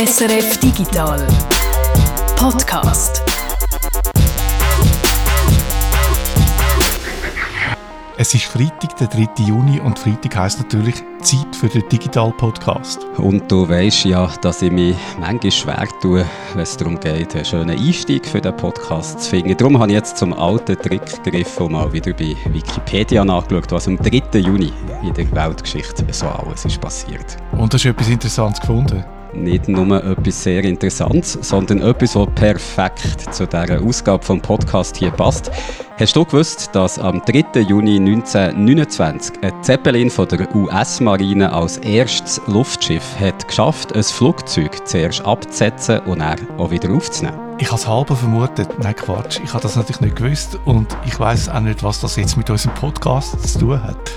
SRF Digital Podcast. Es ist Freitag, der 3. Juni und Freitag heisst natürlich Zeit für den Digital Podcast. Und du weißt ja, dass ich mich manchmal schwer tue, wenn es darum geht, einen schönen Einstieg für den Podcast zu finden. Darum habe ich jetzt zum alten Trick gegriffen und mal wieder bei Wikipedia nachgeschaut, was am 3. Juni in der Weltgeschichte so alles ist passiert. Und hast du etwas Interessantes gefunden? Nicht nur etwas sehr Interessantes, sondern etwas, was perfekt zu dieser Ausgabe vom Podcast hier passt. Hast du gewusst, dass am 3. Juni 1929 ein Zeppelin von der US-Marine als erstes Luftschiff hat geschafft, ein Flugzeug zuerst abzusetzen und dann auch wieder aufzunehmen? Ich habe es halb vermutet. Nein, Quatsch. Ich habe das natürlich nicht gewusst und ich weiß auch nicht, was das jetzt mit unserem Podcast zu tun hat.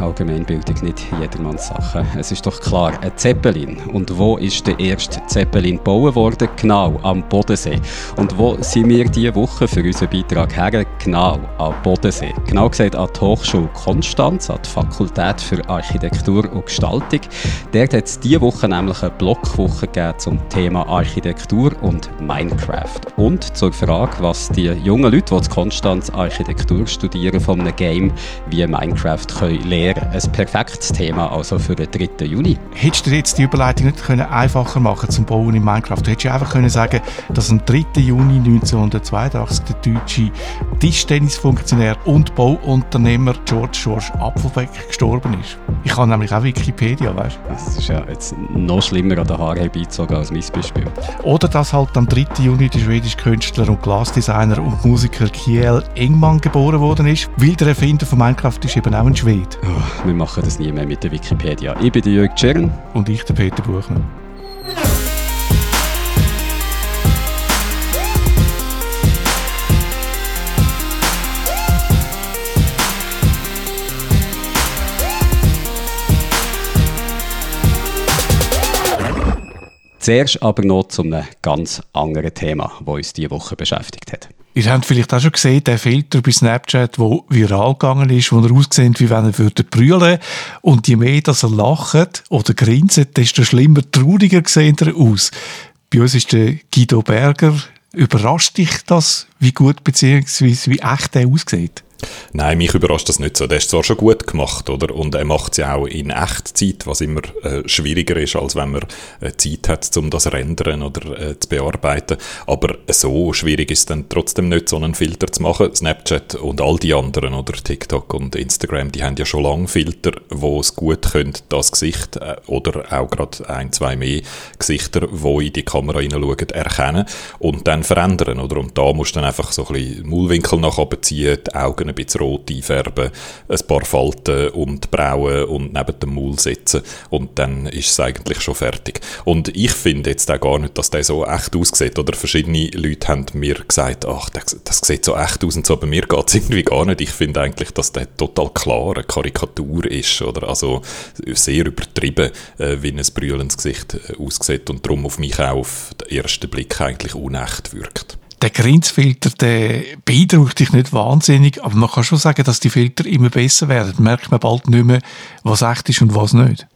Allgemeinbildung nicht jedermanns Sache. Es ist doch klar, ein Zeppelin. Und wo ist der erste Zeppelin gebaut worden? Genau, am Bodensee. Und wo sind wir diese Woche für unseren Beitrag her? Genau, am Bodensee. Genau gesagt an die Hochschule Konstanz, an die Fakultät für Architektur und Gestaltung. Dort hat es diese Woche nämlich eine Blockwoche gegeben zum Thema Architektur und Minecraft. Und zur Frage, was die jungen Leute, die in Konstanz Architektur studieren, von einem Game wie Minecraft können lernen. Ein perfektes Thema also für den 3. Juni. Hättest du jetzt die Überleitung nicht können einfacher machen zum Bauen in Minecraft? Du hättest einfach können sagen, dass am 3. Juni 1982 der deutsche Tischtennisfunktionär und Bauunternehmer George George Apfelbeck gestorben ist. Ich habe nämlich auch Wikipedia, weißt du? Das ist ja jetzt noch schlimmer an den Haaren herbeizogen als mein Beispiel. Oder dass halt am 3. Juni der schwedische Künstler und Glasdesigner und Musiker Kiel Engmann geboren worden ist, weil der Erfinder von Minecraft ist eben auch ein Schwede. Oh, wir machen das nie mehr mit der Wikipedia. Ich bin der Jörg Tschern. Und ich der Peter Buchmann. Zuerst aber noch zu einem ganz anderen Thema, das uns diese Woche beschäftigt hat. Ihr habt vielleicht auch schon gesehen, der Filter bei Snapchat, der viral gegangen ist, wo er aussieht, wie wenn er würde brüllen Und je mehr dass er lacht oder grinset, desto schlimmer, trauriger sieht er aus. Bei uns ist der Guido Berger. Überrascht dich das, wie gut bzw. wie echt er aussieht? Nein, mich überrascht das nicht so. Der ist zwar schon gut gemacht, oder? Und er macht es ja auch in Echtzeit, was immer äh, schwieriger ist, als wenn man äh, Zeit hat, um das rendern oder äh, zu bearbeiten. Aber so schwierig ist dann trotzdem nicht, so einen Filter zu machen. Snapchat und all die anderen, oder TikTok und Instagram, die haben ja schon lange Filter, wo es gut können, das Gesicht äh, oder auch gerade ein, zwei mehr Gesichter, wo in die Kamera hineinschauen, erkennen und dann verändern, oder? Und da musst du dann einfach so ein bisschen Maulwinkel nach oben ziehen, die Augen ein bisschen rot einfärben, ein paar Falten um die Brauen und neben dem Maul setzen und dann ist es eigentlich schon fertig. Und ich finde jetzt auch gar nicht, dass der so echt aussieht. Oder verschiedene Leute haben mir gesagt, ach, das, sieht so echt aus und so, bei mir geht es irgendwie gar nicht. Ich finde eigentlich, dass der total klar eine Karikatur ist, oder? Also sehr übertrieben, äh, wie ein brüllendes Gesicht äh, aussieht und darum auf mich auch auf den ersten Blick eigentlich unecht wirkt der Grenzfilter, der beeindruckt dich nicht wahnsinnig, aber man kann schon sagen, dass die Filter immer besser werden. Merkt man bald nicht mehr, was echt ist und was nicht.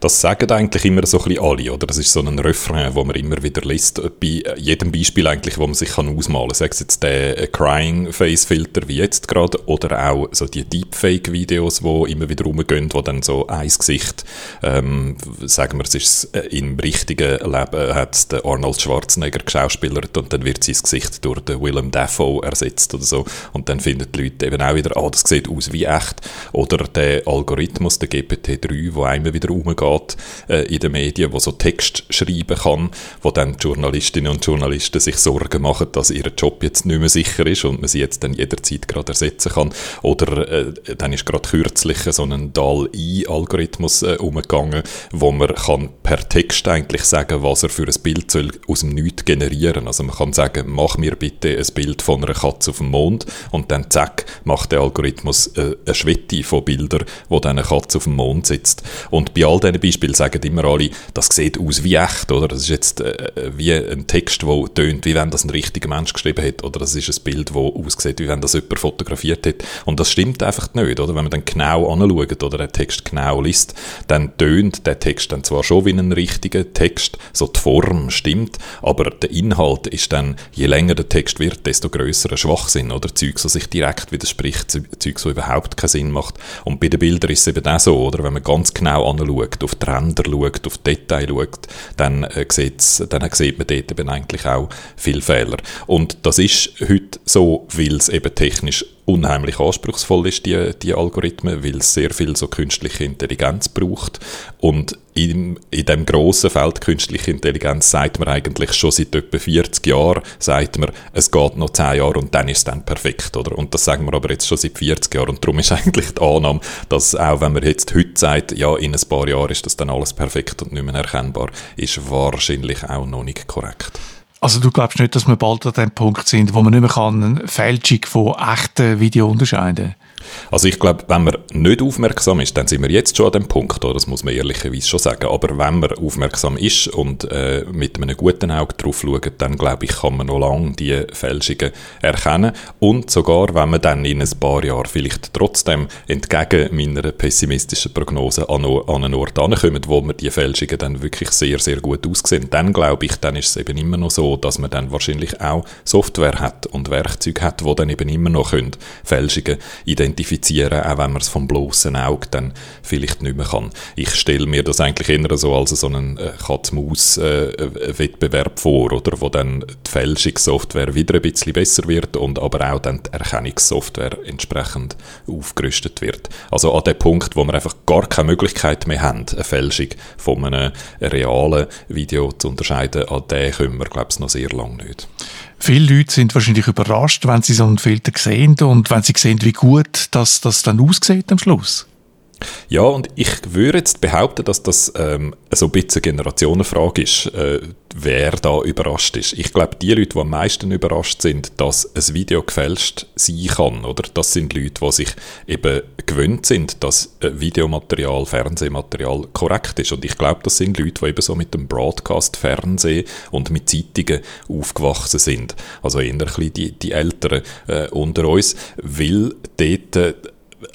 Das sagen eigentlich immer so ein bisschen alle, oder? Das ist so ein Refrain, wo man immer wieder liest, bei jedem Beispiel eigentlich, wo man sich kann ausmalen kann. Sei es jetzt der äh, Crying Face Filter wie jetzt gerade, oder auch so die Deepfake-Videos, die immer wieder rumgehen, wo dann so ein Gesicht, ähm, sagen wir, es ist äh, im richtigen Leben, hat der Arnold Schwarzenegger geschauspielert und dann wird sein Gesicht durch den Willem Dafoe ersetzt oder so. Und dann finden die Leute eben auch wieder, ah, das sieht aus wie echt. Oder der Algorithmus, der GPT-3, wo einmal wieder umgeht äh, in den Medien, wo so Text schreiben kann, wo dann die Journalistinnen und Journalisten sich Sorgen machen, dass ihr Job jetzt nicht mehr sicher ist und man sie jetzt dann jederzeit gerade ersetzen kann. Oder äh, dann ist gerade kürzlich so ein DAL-I-Algorithmus äh, umgegangen, wo man kann per Text eigentlich sagen, was er für ein Bild soll aus dem Nichts generieren. Also man kann sagen, mach mir bitte ein Bild von einer Katze auf dem Mond und dann zack, macht der Algorithmus äh, eine Schwette von Bildern, wo dann eine Katze auf dem Mond sitzt. Und bei all diesen Beispielen sagen immer alle, das sieht aus wie echt, oder? Das ist jetzt äh, wie ein Text, der tönt, wie wenn das ein richtiger Mensch geschrieben hat, oder das ist ein Bild, das aussieht, wie wenn das jemand fotografiert hat. Und das stimmt einfach nicht, oder? Wenn man dann genau anschaut oder den Text genau liest, dann tönt der Text dann zwar schon wie ein richtiger Text, so die Form stimmt, aber der Inhalt ist dann, je länger der Text wird, desto grösser ein Schwachsinn, oder? Zeug, so sich direkt widerspricht, Zeug, so überhaupt keinen Sinn macht. Und bei den Bildern ist es eben auch so, oder? Wenn man ganz genau anschaut, auf die Ränder schaut, auf Detail schaut, dann, äh, dann sieht man dort eben eigentlich auch viele Fehler. Und das ist heute so, weil es eben technisch unheimlich anspruchsvoll ist, die, die Algorithmen, weil es sehr viel so künstliche Intelligenz braucht. Und in, in dem grossen Feld künstliche Intelligenz sagt man eigentlich schon seit etwa 40 Jahren, sagt man, es geht noch 10 Jahre und dann ist es dann perfekt, oder? Und das sagen wir aber jetzt schon seit 40 Jahren und darum ist eigentlich die Annahme, dass auch wenn man jetzt heute sagt, ja, in ein paar Jahren ist das dann alles perfekt und nicht mehr erkennbar, ist wahrscheinlich auch noch nicht korrekt. Also du glaubst nicht, dass wir bald an dem Punkt sind, wo man nicht mehr kann eine Fälschung von echten Video unterscheiden kann? Also ich glaube, wenn man nicht aufmerksam ist, dann sind wir jetzt schon an dem Punkt, oder? das muss man ehrlicherweise schon sagen, aber wenn man aufmerksam ist und äh, mit einem guten Auge drauf schaut, dann glaube ich, kann man noch lange die Fälschungen erkennen und sogar, wenn man dann in ein paar Jahren vielleicht trotzdem entgegen meiner pessimistischen Prognose an, an einen Ort ankommt, wo man die Fälschungen dann wirklich sehr, sehr gut aussehen, dann glaube ich, dann ist es eben immer noch so, dass man dann wahrscheinlich auch Software hat und Werkzeuge hat, wo dann eben immer noch können Fälschungen identifizieren identifizieren, auch wenn man es vom bloßen Auge dann vielleicht nicht mehr kann. Ich stelle mir das eigentlich eher so als so einen äh, Katz-Maus-Wettbewerb äh, vor, oder, wo dann die Fälschungssoftware wieder ein bisschen besser wird und aber auch dann die Erkennungssoftware entsprechend aufgerüstet wird. Also an dem Punkt, wo wir einfach gar keine Möglichkeit mehr haben, eine Fälschung von einem realen Video zu unterscheiden, an den können wir, glaube ich, noch sehr lange nicht. Viele Leute sind wahrscheinlich überrascht, wenn sie so einen Filter sehen und wenn sie sehen, wie gut das, das dann aussieht am Schluss. Ja, und ich würde jetzt behaupten, dass das ähm, so ein bisschen Generationenfrage ist, äh, wer da überrascht ist. Ich glaube, die Leute, die am meisten überrascht sind, dass ein Video gefälscht sein kann, oder? Das sind Leute, die sich eben gewöhnt sind, dass Videomaterial, Fernsehmaterial korrekt ist. Und ich glaube, das sind Leute, die eben so mit dem Broadcast-Fernsehen und mit Zeitungen aufgewachsen sind. Also eher ein bisschen die, die Älteren äh, unter uns, weil dort äh,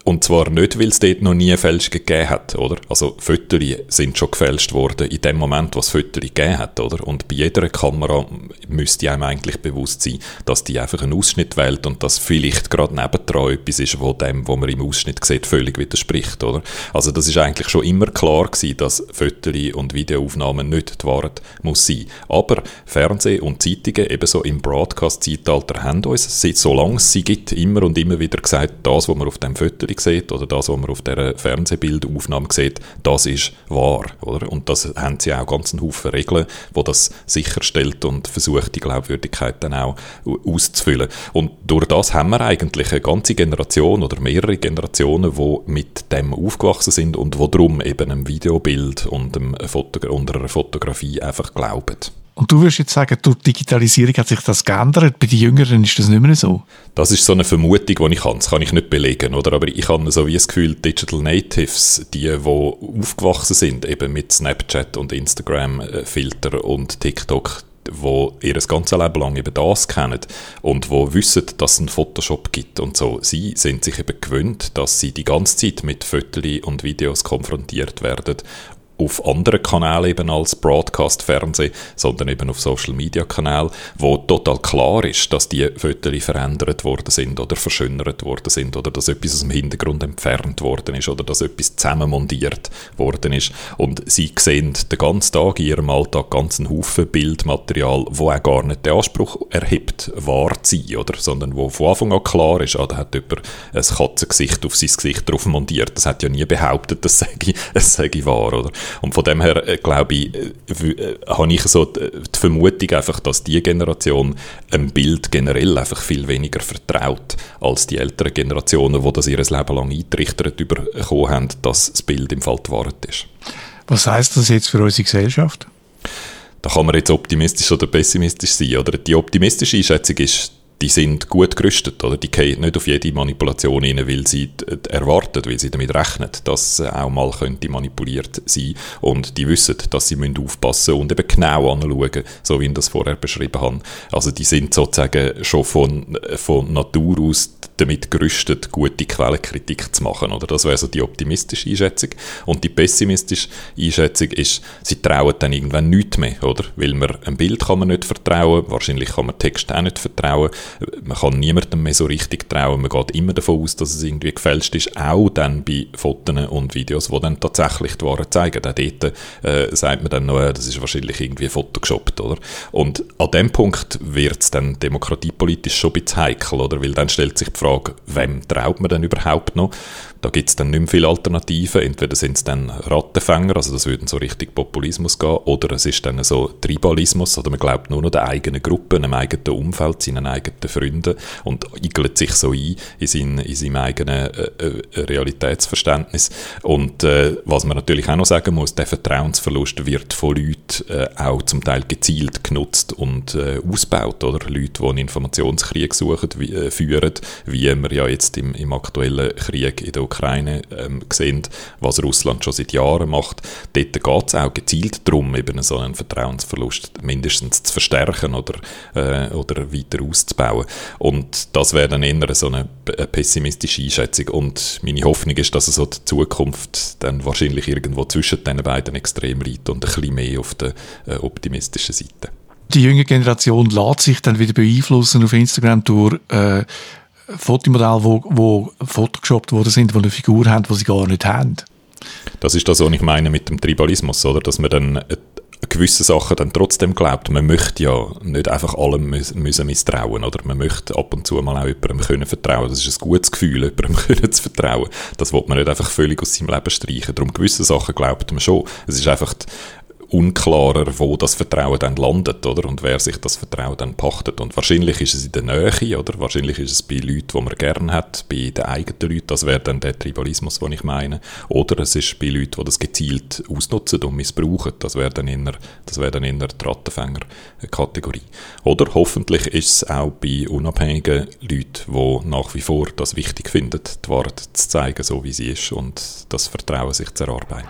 und zwar nicht, weil es dort noch nie Fälschungen gegeben hat, oder? Also Fotos sind schon gefälscht worden in dem Moment, was Fotos gegeben hat, oder? Und bei jeder Kamera müsste einem eigentlich bewusst sein, dass die einfach einen Ausschnitt wählt und dass vielleicht gerade nebendran etwas ist, wo dem, wo man im Ausschnitt sieht, völlig widerspricht, oder? Also das ist eigentlich schon immer klar gewesen, dass Fotos und Videoaufnahmen nicht die Wahrheit muss sein. Aber Fernsehen und Zeitungen, ebenso im Broadcast-Zeitalter, haben uns, seit solange es sie gibt, immer und immer wieder gesagt, das, was man auf dem Foto sieht oder das, was man auf dieser Fernsehbildaufnahme sieht, das ist wahr. Oder? Und das haben sie auch ganz einen Haufen Regeln, wo das sicherstellt und versucht, die Glaubwürdigkeit dann auch auszufüllen. Und durch das haben wir eigentlich eine ganze Generation oder mehrere Generationen, die mit dem aufgewachsen sind und wo darum eben einem Videobild und, einem Foto und einer Fotografie einfach glauben. Und du würdest jetzt sagen, durch Digitalisierung hat sich das geändert. Bei den Jüngeren ist das nicht mehr so. Das ist so eine Vermutung, die ich habe. Das kann ich nicht belegen, oder? Aber ich habe so wie das Gefühl, Digital Natives, die, die aufgewachsen sind, eben mit Snapchat und Instagram-Filter und TikTok, wo ihr das ganze Leben lang eben das kennen und wo wissen, dass es einen Photoshop gibt und so, sie sind sich eben gewöhnt, dass sie die ganze Zeit mit Fotos und Videos konfrontiert werden auf anderen Kanälen eben als Broadcast-Fernsehen, sondern eben auf Social-Media-Kanälen, wo total klar ist, dass die Fotos verändert worden sind oder verschönert worden sind oder dass etwas aus dem Hintergrund entfernt worden ist oder dass etwas zusammenmontiert worden ist. Und sie sehen den ganzen Tag in ihrem Alltag ganz einen Haufen Bildmaterial, wo auch gar nicht den Anspruch erhebt, wahr zu sein, oder? sondern wo von Anfang an klar ist, ah, da hat jemand ein Katzengesicht auf sein Gesicht drauf montiert. Das hat ja nie behauptet, das sei, das sei wahr. Oder? Und von dem her, äh, glaube ich, äh, äh, habe ich so die, die, Vermutung einfach, dass die Generation ein Bild generell einfach viel weniger vertraut als die älteren Generationen, die das ihr Leben lang eintrichtert bekommen haben, dass das Bild im Fall die Wahrheit ist. Was heißt das jetzt für unsere Gesellschaft? Da kann man jetzt optimistisch oder pessimistisch sein. Oder? Die optimistische Einschätzung ist, die sind gut gerüstet, oder? Die gehen nicht auf jede Manipulation rein, weil sie erwarten, weil sie damit rechnen, dass auch mal könnte manipuliert sein und die wissen, dass sie müssen aufpassen und eben genau anschauen, so wie ich das vorher beschrieben habe. Also die sind sozusagen schon von, von Natur aus damit gerüstet, gute Quellenkritik zu machen, oder? Das wäre so die optimistische Einschätzung. Und die pessimistische Einschätzung ist, sie trauen dann irgendwann nichts mehr, oder? Weil man ein Bild kann man nicht vertrauen, wahrscheinlich kann man Text auch nicht vertrauen, man kann niemandem mehr so richtig trauen, man geht immer davon aus, dass es irgendwie gefälscht ist, auch dann bei Fotos und Videos, die dann tatsächlich die Ware zeigen. Auch dort äh, sagt man dann noch, das ist wahrscheinlich irgendwie photogeshoppt, oder? Und an dem Punkt wird es dann demokratiepolitisch schon ein bisschen heikel, oder? Weil dann stellt sich die Frage, wem traut man denn überhaupt noch? Da gibt es dann nicht mehr viele Alternativen. Entweder sind es dann Rattenfänger, also das würde so richtig Populismus gehen, oder es ist dann so Tribalismus, oder man glaubt nur noch der eigenen Gruppe, einem eigenen Umfeld, seinen eigenen Freunden und igelt sich so ein in, sein, in seinem eigenen äh, äh, Realitätsverständnis. Und äh, was man natürlich auch noch sagen muss, der Vertrauensverlust wird von Leuten äh, auch zum Teil gezielt genutzt und äh, ausgebaut, oder? Leute, die einen Informationskrieg suchen, wie, äh, führen, wie wir ja jetzt im, im aktuellen Krieg in der Ukraine ähm, sehen, was Russland schon seit Jahren macht. Dort geht es auch gezielt darum, eben so einen Vertrauensverlust mindestens zu verstärken oder, äh, oder weiter auszubauen. Und das wäre dann eher so eine, eine pessimistische Einschätzung. Und meine Hoffnung ist, dass es die Zukunft dann wahrscheinlich irgendwo zwischen den beiden Extremen liegt und ein bisschen mehr auf der äh, optimistischen Seite. Die junge Generation lässt sich dann wieder beeinflussen auf Instagram durch äh, Fotomodelle, wo, wo photoshoppt worden sind, die eine Figur haben, die sie gar nicht haben. Das ist das, was ich meine mit dem Tribalismus, oder? Dass man dann gewisse Sachen dann trotzdem glaubt. Man möchte ja nicht einfach allem müssen misstrauen, oder? Man möchte ab und zu mal auch jemandem können vertrauen. Das ist ein gutes Gefühl, jemandem können zu vertrauen. Das will man nicht einfach völlig aus seinem Leben streichen. Darum gewisse Sachen glaubt man schon. Es ist einfach unklarer, wo das Vertrauen dann landet, oder? Und wer sich das Vertrauen dann pachtet. Und wahrscheinlich ist es in der Nähe, oder? Wahrscheinlich ist es bei Leuten, die man gerne hat, bei den eigenen Leuten. Das wäre dann der Tribalismus, den ich meine. Oder es ist bei Leuten, die das gezielt ausnutzen und missbrauchen. Das wäre dann eher, das wäre dann eher die Rattenfänger-Kategorie. Oder hoffentlich ist es auch bei unabhängigen Leuten, die nach wie vor das wichtig finden, die Wahrheit zu zeigen, so wie sie ist und das Vertrauen sich zu erarbeiten.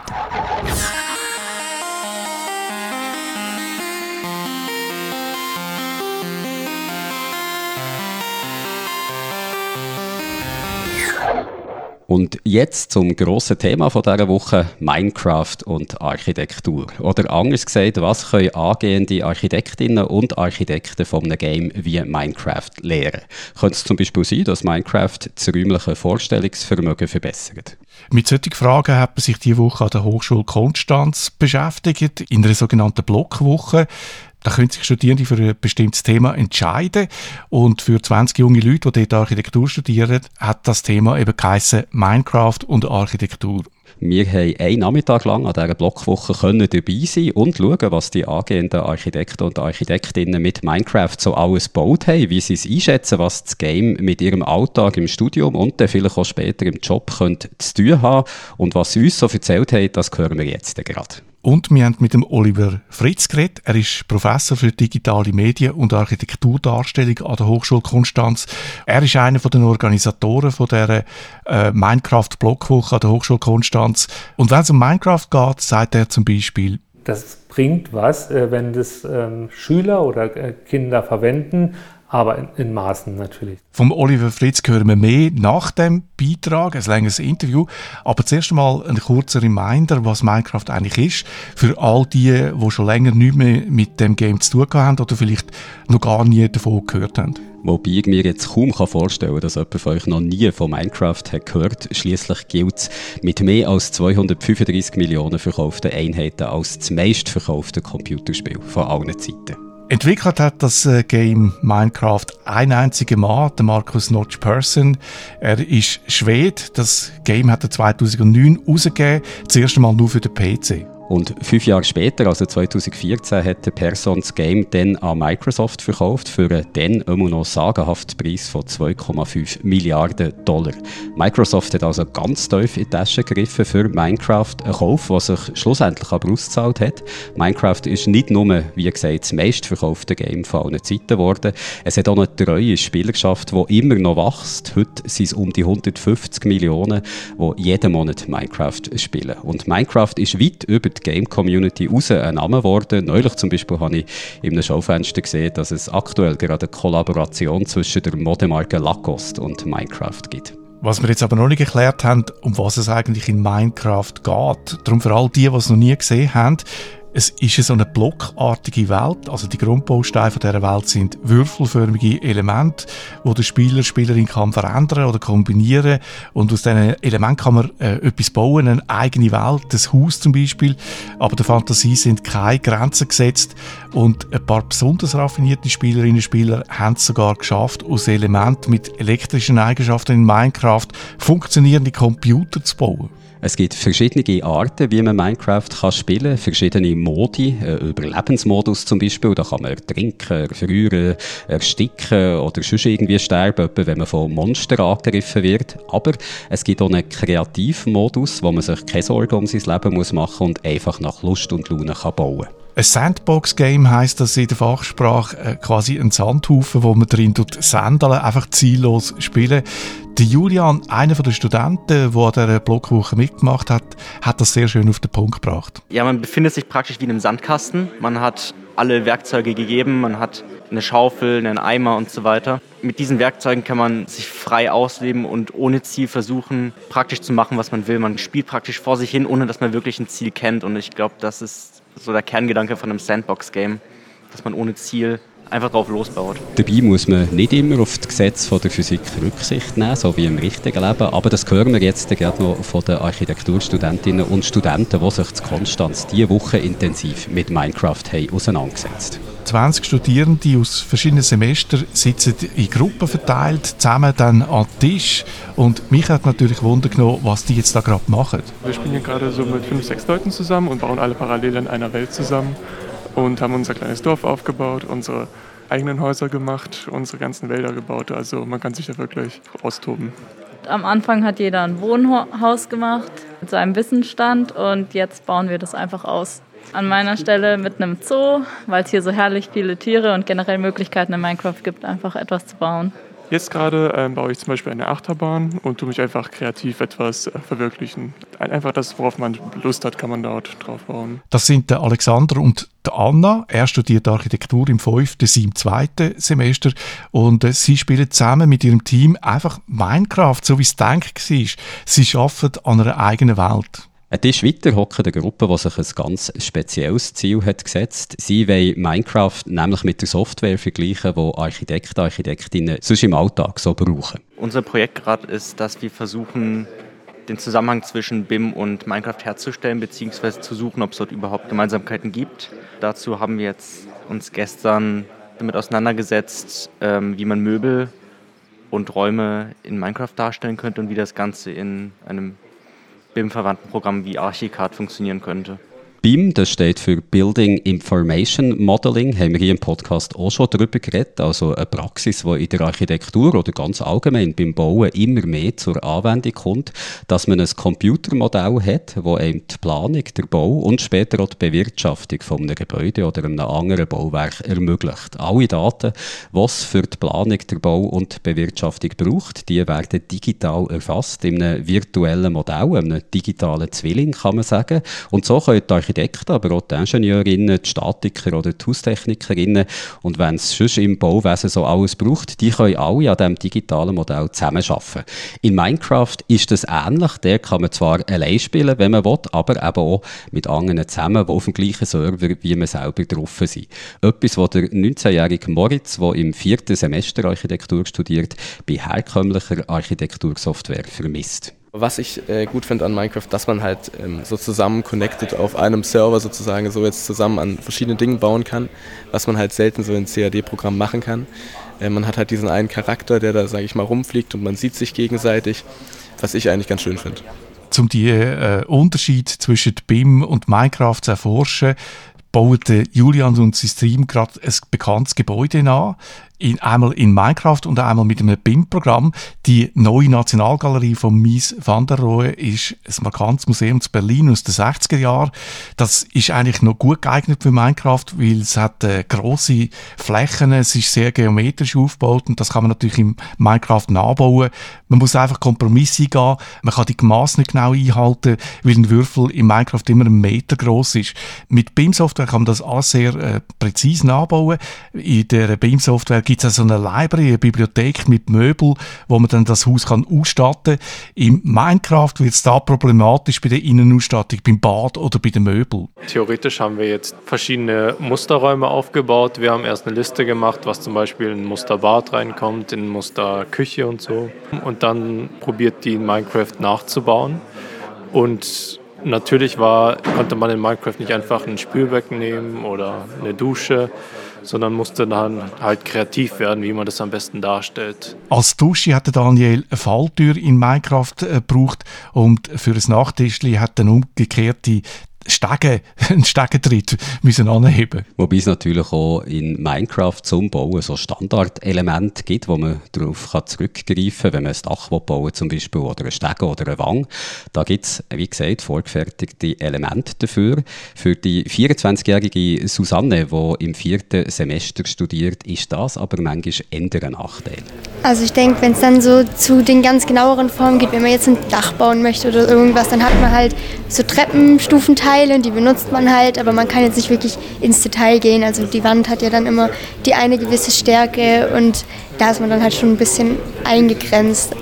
Und jetzt zum grossen Thema von dieser Woche, Minecraft und Architektur. Oder anders gesagt, was können angehende Architektinnen und Architekten von einem Game wie Minecraft lernen? Könnte es zum Beispiel sein, dass Minecraft das räumliche Vorstellungsvermögen verbessert? Mit solchen Fragen hat man sich diese Woche an der Hochschule Konstanz beschäftigt, in einer sogenannten Blockwoche. Da können sich Studierende für ein bestimmtes Thema entscheiden. Und für 20 junge Leute, die dort Architektur studieren, hat das Thema eben geheissen Minecraft und Architektur. Wir haben einen Nachmittag lang an dieser Blockwoche können dabei sein und schauen, was die angehenden Architekten und Architektinnen mit Minecraft so alles gebaut haben, wie sie es einschätzen, was das Game mit ihrem Alltag im Studium und dann vielleicht auch später im Job könnte zu tun haben. Und was sie uns so erzählt haben, das hören wir jetzt gerade. Und wir haben mit dem Oliver Fritz geredet. Er ist Professor für digitale Medien und Architekturdarstellung an der Hochschule Konstanz. Er ist einer den Organisatoren von der äh, Minecraft Blockwoche an der Hochschule Konstanz. Und wenn es um Minecraft geht, sagt er zum Beispiel, das bringt was, äh, wenn das ähm, Schüler oder äh, Kinder verwenden, aber in, in, Maßen natürlich. Vom Oliver Fritz hören wir mehr nach dem Beitrag, ein längeres Interview. Aber zuerst einmal ein kurzer Reminder, was Minecraft eigentlich ist, für all die, die schon länger nicht mehr mit dem Game zu tun haben oder vielleicht noch gar nie davon gehört haben. Wobei ich mir jetzt kaum vorstellen kann, dass jemand von euch noch nie von Minecraft hat gehört Schließlich gilt es mit mehr als 235 Millionen verkauften Einheiten als das meistverkaufte Computerspiel von allen Zeiten. Entwickelt hat das äh, Game Minecraft ein einziger Mann, der Markus Notch Person. Er ist Schwede. Das Game hat er 2009 rausgegeben, das erste Mal nur für den PC. Und fünf Jahre später, also 2014, hat der Person das Game dann an Microsoft verkauft für einen dann immer noch sagenhaften Preis von 2,5 Milliarden Dollar. Microsoft hat also ganz tief in die Tasche gegriffen für Minecraft, ein Kauf, der sich schlussendlich aber ausgezahlt hat. Minecraft ist nicht nur, wie gesagt, das meistverkaufte Game von allen Zeiten geworden. Es hat auch eine treue Spielerschaft, die immer noch wächst. Heute sind es um die 150 Millionen, die jeden Monat Minecraft spielen. Und Minecraft ist weit über die Game-Community raus ein Name geworden. Neulich zum Beispiel habe ich in einem Schaufenster gesehen, dass es aktuell gerade eine Kollaboration zwischen der Modemarke Lacoste und Minecraft gibt. Was wir jetzt aber noch nicht erklärt haben, um was es eigentlich in Minecraft geht. Darum für all die, die es noch nie gesehen haben, es ist so eine blockartige Welt, also die Grundbausteine dieser Welt sind würfelförmige Elemente, wo der Spieler, Spielerin kann verändern oder kombinieren. Und aus diesen Elementen kann man äh, etwas bauen, eine eigene Welt, das Haus zum Beispiel, aber der Fantasie sind keine Grenzen gesetzt. Und ein paar besonders raffinierte Spielerinnen und Spieler haben es sogar geschafft, aus Elementen mit elektrischen Eigenschaften in Minecraft funktionierende Computer zu bauen. Es gibt verschiedene Arten, wie man Minecraft kann spielen kann, verschiedene Modi, äh, Überlebensmodus zum Beispiel, da kann man ertrinken, erfrieren, ersticken oder sonst irgendwie sterben, wenn man von Monstern angegriffen wird. Aber es gibt auch einen Kreativmodus, wo man sich keine Sorgen um sein Leben machen muss und einfach nach Lust und Laune kann bauen kann. Ein Sandbox-Game heisst das in der Fachsprache äh, quasi ein Sandhaufen, wo man drin sandeln, einfach ziellos spielen. Der Julian, einer der Studenten, der an dieser Blockwoche mitgemacht hat, hat das sehr schön auf den Punkt gebracht. Ja, man befindet sich praktisch wie in einem Sandkasten. Man hat alle Werkzeuge gegeben, man hat eine Schaufel, einen Eimer und so weiter. Mit diesen Werkzeugen kann man sich frei ausleben und ohne Ziel versuchen, praktisch zu machen, was man will. Man spielt praktisch vor sich hin, ohne dass man wirklich ein Ziel kennt. Und ich glaube, das ist so der Kerngedanke von einem Sandbox-Game, dass man ohne Ziel einfach drauf losbaut. Dabei muss man nicht immer auf die Gesetze der Physik Rücksicht nehmen, so wie im richtigen Leben. Aber das hören wir jetzt gerade noch von den Architekturstudentinnen und Studenten, die sich zu Konstanz diese Woche intensiv mit Minecraft haben auseinandergesetzt 20 Studierende aus verschiedenen Semestern sitzen in Gruppen verteilt, zusammen dann an Tisch. Und mich hat natürlich Wunder genommen, was die jetzt da gerade machen. Wir spielen hier gerade so mit fünf, sechs Leuten zusammen und bauen alle parallel in einer Welt zusammen und haben unser kleines Dorf aufgebaut, unsere eigenen Häuser gemacht, unsere ganzen Wälder gebaut. Also man kann sich da wirklich austoben. Am Anfang hat jeder ein Wohnhaus gemacht mit seinem Wissensstand und jetzt bauen wir das einfach aus. An meiner Stelle mit einem Zoo, weil es hier so herrlich viele Tiere und generell Möglichkeiten in Minecraft gibt, einfach etwas zu bauen. Jetzt gerade ähm, baue ich zum Beispiel eine Achterbahn und tue mich einfach kreativ etwas äh, verwirklichen. Einfach das, worauf man Lust hat, kann man dort drauf bauen. Das sind der Alexander und der Anna. Er studiert Architektur im fünften, sie im zweiten Semester und äh, sie spielen zusammen mit ihrem Team einfach Minecraft, so wie es gedacht war. Sie arbeiten an einer eigenen Welt. Ein Tisch weiter hockt eine Gruppe, die sich ein ganz spezielles Ziel hat gesetzt. Sie wollen Minecraft nämlich mit der Software vergleichen, die Architekten, Architektinnen sonst im Alltag so brauchen. Unser Projekt gerade ist, dass wir versuchen, den Zusammenhang zwischen BIM und Minecraft herzustellen, beziehungsweise zu suchen, ob es dort überhaupt Gemeinsamkeiten gibt. Dazu haben wir jetzt uns gestern damit auseinandergesetzt, ähm, wie man Möbel und Räume in Minecraft darstellen könnte und wie das Ganze in einem BIM-verwandten Programm wie Archicad funktionieren könnte. BIM, das steht für Building Information Modeling, haben wir hier im Podcast auch schon darüber geredet. Also eine Praxis, die in der Architektur oder ganz allgemein beim Bauen immer mehr zur Anwendung kommt, dass man ein Computermodell hat, das einem die Planung, der Bau und später auch die Bewirtschaftung von einem Gebäude oder einem anderen Bauwerk ermöglicht. Alle Daten, es für die Planung, der Bau und die Bewirtschaftung braucht, die werden digital erfasst in einem virtuellen Modell, einem digitalen Zwilling, kann man sagen. Und so können die Architekten, aber auch die Ingenieurinnen, die Statiker oder die Haustechnikerinnen. Und wenn es sonst im Bauwesen so alles braucht, die können alle an diesem digitalen Modell zusammenarbeiten. In Minecraft ist das ähnlich. Der kann man zwar allein spielen, wenn man will, aber eben auch mit anderen zusammen, die auf dem gleichen Server wie man selber drauf sind. Etwas, was der 19-jährige Moritz, der im vierten Semester Architektur studiert, bei herkömmlicher Architektursoftware vermisst. Was ich äh, gut finde an Minecraft, dass man halt ähm, so zusammen connected auf einem Server sozusagen so jetzt zusammen an verschiedene Dingen bauen kann, was man halt selten so in CAD-Programmen machen kann. Äh, man hat halt diesen einen Charakter, der da, sage ich mal, rumfliegt und man sieht sich gegenseitig, was ich eigentlich ganz schön finde. um die äh, Unterschied zwischen BIM und Minecraft zu erforschen, bauen Julian und sein Team gerade ein bekanntes Gebäude an, in, einmal in Minecraft und einmal mit einem BIM-Programm. Die neue Nationalgalerie von Mies van der Rohe ist ein markantes Museum zu Berlin aus den 60er Jahren. Das ist eigentlich noch gut geeignet für Minecraft, weil es hat äh, große Flächen, es ist sehr geometrisch aufgebaut und das kann man natürlich im Minecraft nachbauen. Man muss einfach Kompromisse eingehen, man kann die Maße nicht genau einhalten, weil ein Würfel in Minecraft immer einen Meter groß ist. Mit BIM-Software kann man das alles sehr äh, präzise nachbauen. In der BIM-Software gibt es so eine Library, eine Bibliothek mit Möbeln, wo man dann das Haus kann ausstatten kann. Im Minecraft wird es da problematisch bei der Innenausstattung, beim Bad oder bei den Möbeln. Theoretisch haben wir jetzt verschiedene Musterräume aufgebaut. Wir haben erst eine Liste gemacht, was zum Beispiel in Musterbad reinkommt, in Musterküche und so. Und dann probiert die in Minecraft nachzubauen. Und natürlich war, konnte man in Minecraft nicht einfach ein Spülbecken nehmen oder eine Dusche, sondern musste dann halt kreativ werden, wie man das am besten darstellt. Als Dusche hatte Daniel eine Falltür in Minecraft äh, gebraucht und für ein Nachtischli hat dann umgekehrt Stege, einen Stegentritt müssen anheben Wobei es natürlich auch in Minecraft zum Bauen so Standardelemente gibt, wo man darauf kann zurückgreifen kann, wenn man ein Dach bauen zum Beispiel oder einen Stegen oder eine Wang. Da gibt es, wie gesagt, vorgefertigte Elemente dafür. Für die 24-jährige Susanne, die im vierten Semester studiert, ist das aber manchmal eher ein Nachteil. Also ich denke, wenn es dann so zu den ganz genaueren Formen geht, wenn man jetzt ein Dach bauen möchte oder irgendwas, dann hat man halt so Treppenstufenteile Teile und die benutzt man halt, aber man kann jetzt nicht wirklich ins Detail gehen. Also die Wand hat ja dann immer die eine gewisse Stärke und da ist man dann halt schon ein bisschen eingegrenzt.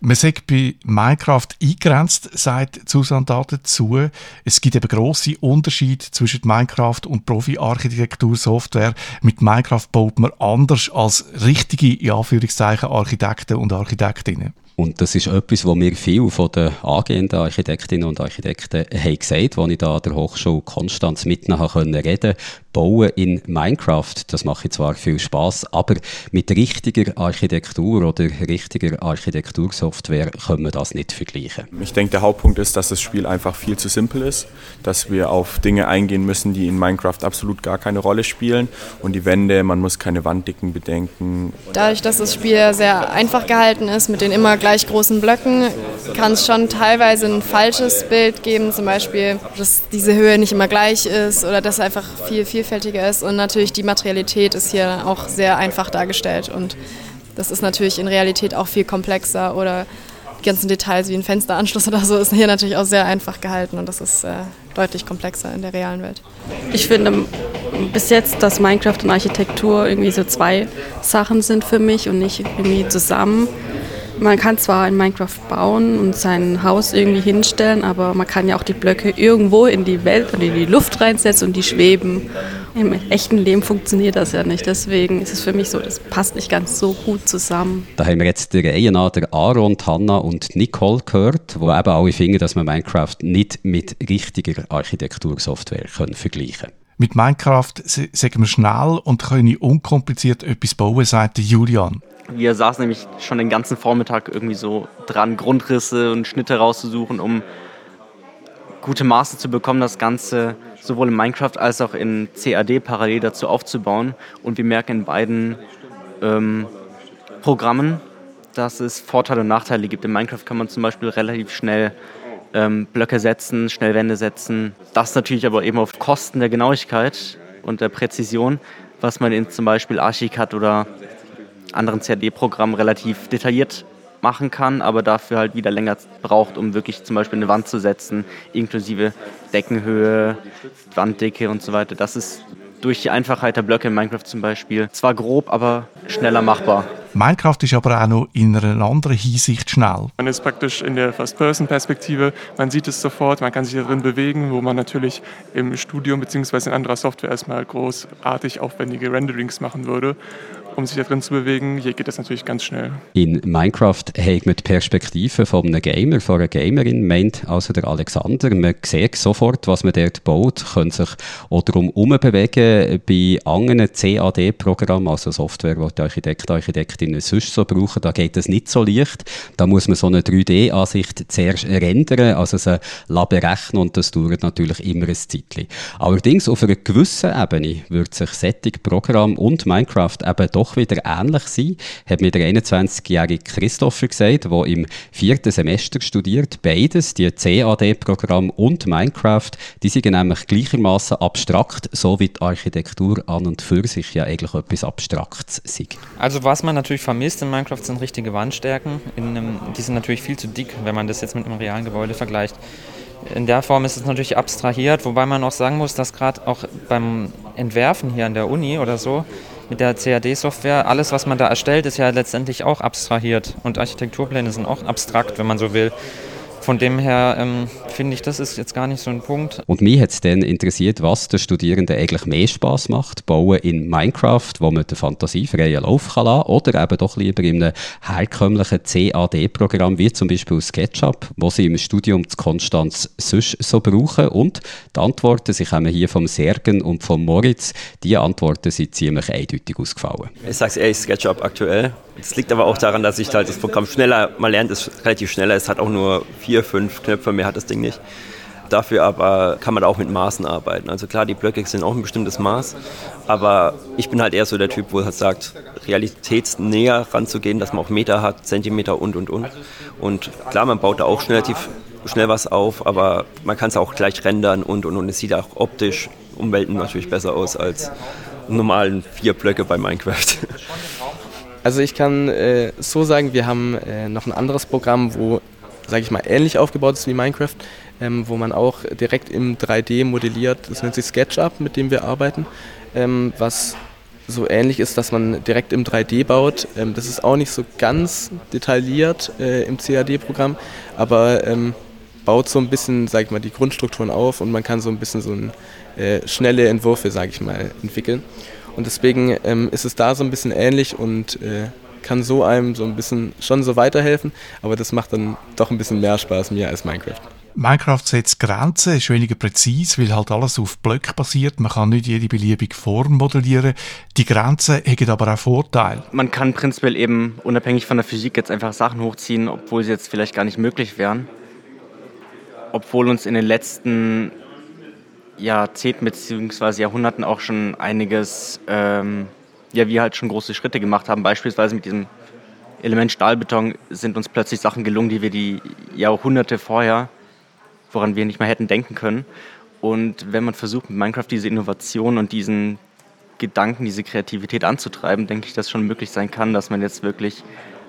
Man sagt bei Minecraft eingrenzt, sagt Susan da dazu. Es gibt eben grosse Unterschiede zwischen Minecraft und Profi-Architektursoftware. Mit Minecraft baut man anders als richtige, in Anführungszeichen, Architekten und Architektinnen. Und das ist etwas, was mir viel von den angehenden Architektinnen und Architekten haben gesagt, als ich da an der Hochschule Konstanz mit ihnen reden konnte. Bauen in Minecraft, das macht zwar viel Spaß, aber mit richtiger Architektur oder richtiger Architektursoftware können wir das nicht vergleichen. Ich denke, der Hauptpunkt ist, dass das Spiel einfach viel zu simpel ist, dass wir auf Dinge eingehen müssen, die in Minecraft absolut gar keine Rolle spielen. Und die Wände, man muss keine Wanddicken bedenken. Dadurch, dass das Spiel sehr einfach gehalten ist, mit den immer gleich großen Blöcken, kann es schon teilweise ein falsches Bild geben, zum Beispiel, dass diese Höhe nicht immer gleich ist oder dass einfach viel, viel vielfältiger ist und natürlich die Materialität ist hier auch sehr einfach dargestellt und das ist natürlich in Realität auch viel komplexer oder die ganzen Details wie ein Fensteranschluss oder so ist hier natürlich auch sehr einfach gehalten und das ist äh, deutlich komplexer in der realen Welt. Ich finde bis jetzt, dass Minecraft und Architektur irgendwie so zwei Sachen sind für mich und nicht irgendwie zusammen. Man kann zwar in Minecraft bauen und sein Haus irgendwie hinstellen, aber man kann ja auch die Blöcke irgendwo in die Welt und in die Luft reinsetzen und die schweben. Im echten Leben funktioniert das ja nicht. Deswegen ist es für mich so, das passt nicht ganz so gut zusammen. Da haben wir jetzt der Reihe nach der Aaron, Hanna und Nicole gehört, wo eben alle finden, dass man Minecraft nicht mit richtiger Architektursoftware vergleichen kann. Mit Minecraft sagen wir schnell und können unkompliziert etwas bauen, sagt Julian. Wir saßen nämlich schon den ganzen Vormittag irgendwie so dran, Grundrisse und Schnitte rauszusuchen, um gute Maße zu bekommen, das Ganze sowohl in Minecraft als auch in CAD parallel dazu aufzubauen. Und wir merken in beiden ähm, Programmen, dass es Vorteile und Nachteile gibt. In Minecraft kann man zum Beispiel relativ schnell ähm, Blöcke setzen, schnell Wände setzen. Das natürlich aber eben auf Kosten der Genauigkeit und der Präzision, was man in zum Beispiel Archicad oder anderen CAD-Programmen relativ detailliert machen kann, aber dafür halt wieder länger braucht, um wirklich zum Beispiel eine Wand zu setzen, inklusive Deckenhöhe, Wanddicke und so weiter. Das ist durch die Einfachheit der Blöcke in Minecraft zum Beispiel zwar grob, aber schneller machbar. Minecraft ist aber auch noch in einer anderen Hinsicht schnell. Man ist praktisch in der First-Person-Perspektive, man sieht es sofort, man kann sich darin bewegen, wo man natürlich im Studium bzw. in anderer Software erstmal großartig aufwendige Renderings machen würde. Um sich da drin zu bewegen. Hier geht das natürlich ganz schnell. In Minecraft hat man die Perspektive von einem Gamer, von einer Gamerin, meint also der Alexander. Man sieht sofort, was man dort baut, kann sich auch darum bewegen. Bei anderen CAD-Programmen, also Software, die die Architekten, Architektinnen sonst so brauchen, da geht es nicht so leicht. Da muss man so eine 3D-Ansicht zuerst rendern, also sie berechnen und das dauert natürlich immer ein Zeitchen. Allerdings auf einer gewissen Ebene wird sich Setting, Programm und Minecraft eben doch wieder ähnlich sein, hat mir der 21-jährige Christopher gesagt, der im vierten Semester studiert. Beides, die CAD-Programm und Minecraft, die sind nämlich gleichermaßen abstrakt, so wie die Architektur an und für sich ja eigentlich etwas Abstraktes ist. Also was man natürlich vermisst in Minecraft sind richtige Wandstärken. Einem, die sind natürlich viel zu dick, wenn man das jetzt mit einem realen Gebäude vergleicht. In der Form ist es natürlich abstrahiert, wobei man auch sagen muss, dass gerade auch beim Entwerfen hier an der Uni oder so mit der CAD-Software, alles, was man da erstellt, ist ja letztendlich auch abstrahiert. Und Architekturpläne sind auch abstrakt, wenn man so will. Von dem her ähm, finde ich, das ist jetzt gar nicht so ein Punkt. Und mich hat es dann interessiert, was den Studierenden eigentlich mehr Spaß macht. Bauen in Minecraft, wo man den fantasiefreien Lauf kann lassen, oder eben doch lieber in einem herkömmlichen CAD-Programm, wie zum Beispiel SketchUp, wo sie im Studium zu Konstanz sonst so brauchen. Und die Antworten, sie kommen hier vom Sergen und vom Moritz, die Antworten sind ziemlich eindeutig ausgefallen. Ich sage es ehrlich, SketchUp aktuell das liegt aber auch daran, dass ich halt das Programm schneller, man lernt es relativ schneller, es hat auch nur vier, fünf Knöpfe, mehr hat das Ding nicht. Dafür aber kann man auch mit Maßen arbeiten. Also klar, die Blöcke sind auch ein bestimmtes Maß, aber ich bin halt eher so der Typ, wo halt sagt, realitätsnäher ranzugehen, dass man auch Meter hat, Zentimeter und und und. Und klar, man baut da auch relativ schnell was auf, aber man kann es auch gleich rendern und und und. Es sieht auch optisch Umwelten natürlich besser aus als normalen vier Blöcke bei Minecraft. Also ich kann äh, so sagen, wir haben äh, noch ein anderes Programm, wo, sage ich mal, ähnlich aufgebaut ist wie Minecraft, ähm, wo man auch direkt im 3D modelliert. Das nennt sich SketchUp, mit dem wir arbeiten, ähm, was so ähnlich ist, dass man direkt im 3D baut. Ähm, das ist auch nicht so ganz detailliert äh, im CAD-Programm, aber ähm, baut so ein bisschen, sag ich mal, die Grundstrukturen auf und man kann so ein bisschen so ein, äh, schnelle Entwürfe, sage ich mal, entwickeln. Und deswegen ähm, ist es da so ein bisschen ähnlich und äh, kann so einem so ein bisschen schon so weiterhelfen, aber das macht dann doch ein bisschen mehr Spaß mir als Minecraft. Minecraft setzt Grenzen, ist weniger präzise, weil halt alles auf Blöcken basiert. Man kann nicht jede beliebige Form modellieren. Die Grenzen haben aber auch Vorteile. Man kann prinzipiell eben unabhängig von der Physik jetzt einfach Sachen hochziehen, obwohl sie jetzt vielleicht gar nicht möglich wären. Obwohl uns in den letzten Jahrzehnten bzw. Jahrhunderten auch schon einiges, ähm, ja, wir halt schon große Schritte gemacht haben. Beispielsweise mit diesem Element Stahlbeton sind uns plötzlich Sachen gelungen, die wir die Jahrhunderte vorher, woran wir nicht mehr hätten denken können. Und wenn man versucht, mit Minecraft diese Innovation und diesen Gedanken, diese Kreativität anzutreiben, denke ich, dass schon möglich sein kann, dass man jetzt wirklich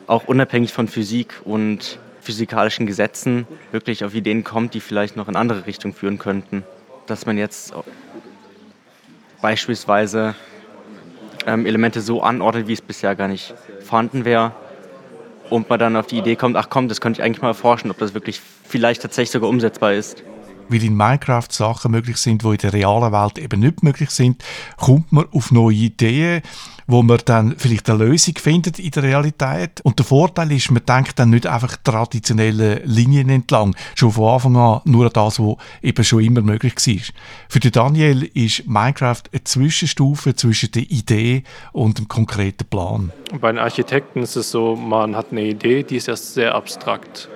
auch unabhängig von Physik und physikalischen Gesetzen wirklich auf Ideen kommt, die vielleicht noch in andere Richtungen führen könnten dass man jetzt beispielsweise ähm, Elemente so anordnet, wie es bisher gar nicht vorhanden wäre. Und man dann auf die Idee kommt, ach komm, das könnte ich eigentlich mal erforschen, ob das wirklich vielleicht tatsächlich sogar umsetzbar ist. Weil in Minecraft Sachen möglich sind, die in der realen Welt eben nicht möglich sind, kommt man auf neue Ideen wo man dann vielleicht eine Lösung findet in der Realität. Und der Vorteil ist, man denkt dann nicht einfach traditionelle Linien entlang, schon von Anfang an nur an das, was eben schon immer möglich war. Für Daniel ist Minecraft eine Zwischenstufe zwischen der Idee und dem konkreten Plan. Bei den Architekten ist es so, man hat eine Idee, die ist erst sehr abstrakt.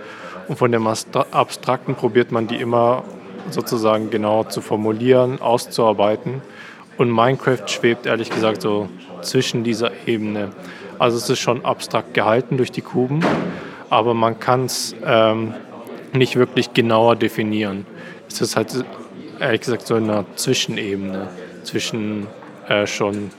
Und von dem Abstrakten probiert man die immer sozusagen genau zu formulieren, auszuarbeiten. Und Minecraft schwebt ehrlich gesagt so zwischen dieser Ebene. Also es ist schon abstrakt gehalten durch die Kuben, aber man kann es ähm, nicht wirklich genauer definieren. Es ist halt ehrlich gesagt so in einer Zwischenebene zwischen äh, schon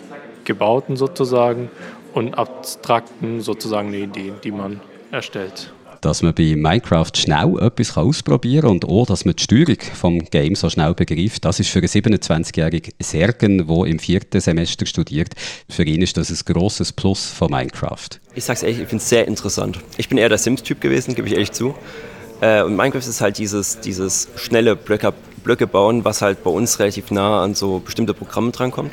gebauten sozusagen und abstrakten sozusagen eine Idee, die man erstellt dass man bei Minecraft schnell etwas ausprobieren kann und auch, dass man die Steuerung vom Game so schnell begreift. Das ist für einen 27-jährigen Sergen, der im vierten Semester studiert, für ihn ist das ein grosses Plus von Minecraft. Ich sag's ehrlich, ich finde es sehr interessant. Ich bin eher der Sims-Typ gewesen, gebe ich ehrlich zu. Äh, und Minecraft ist halt dieses, dieses schnelle Blöcke, Blöcke bauen, was halt bei uns relativ nah an so bestimmte Programme drankommt.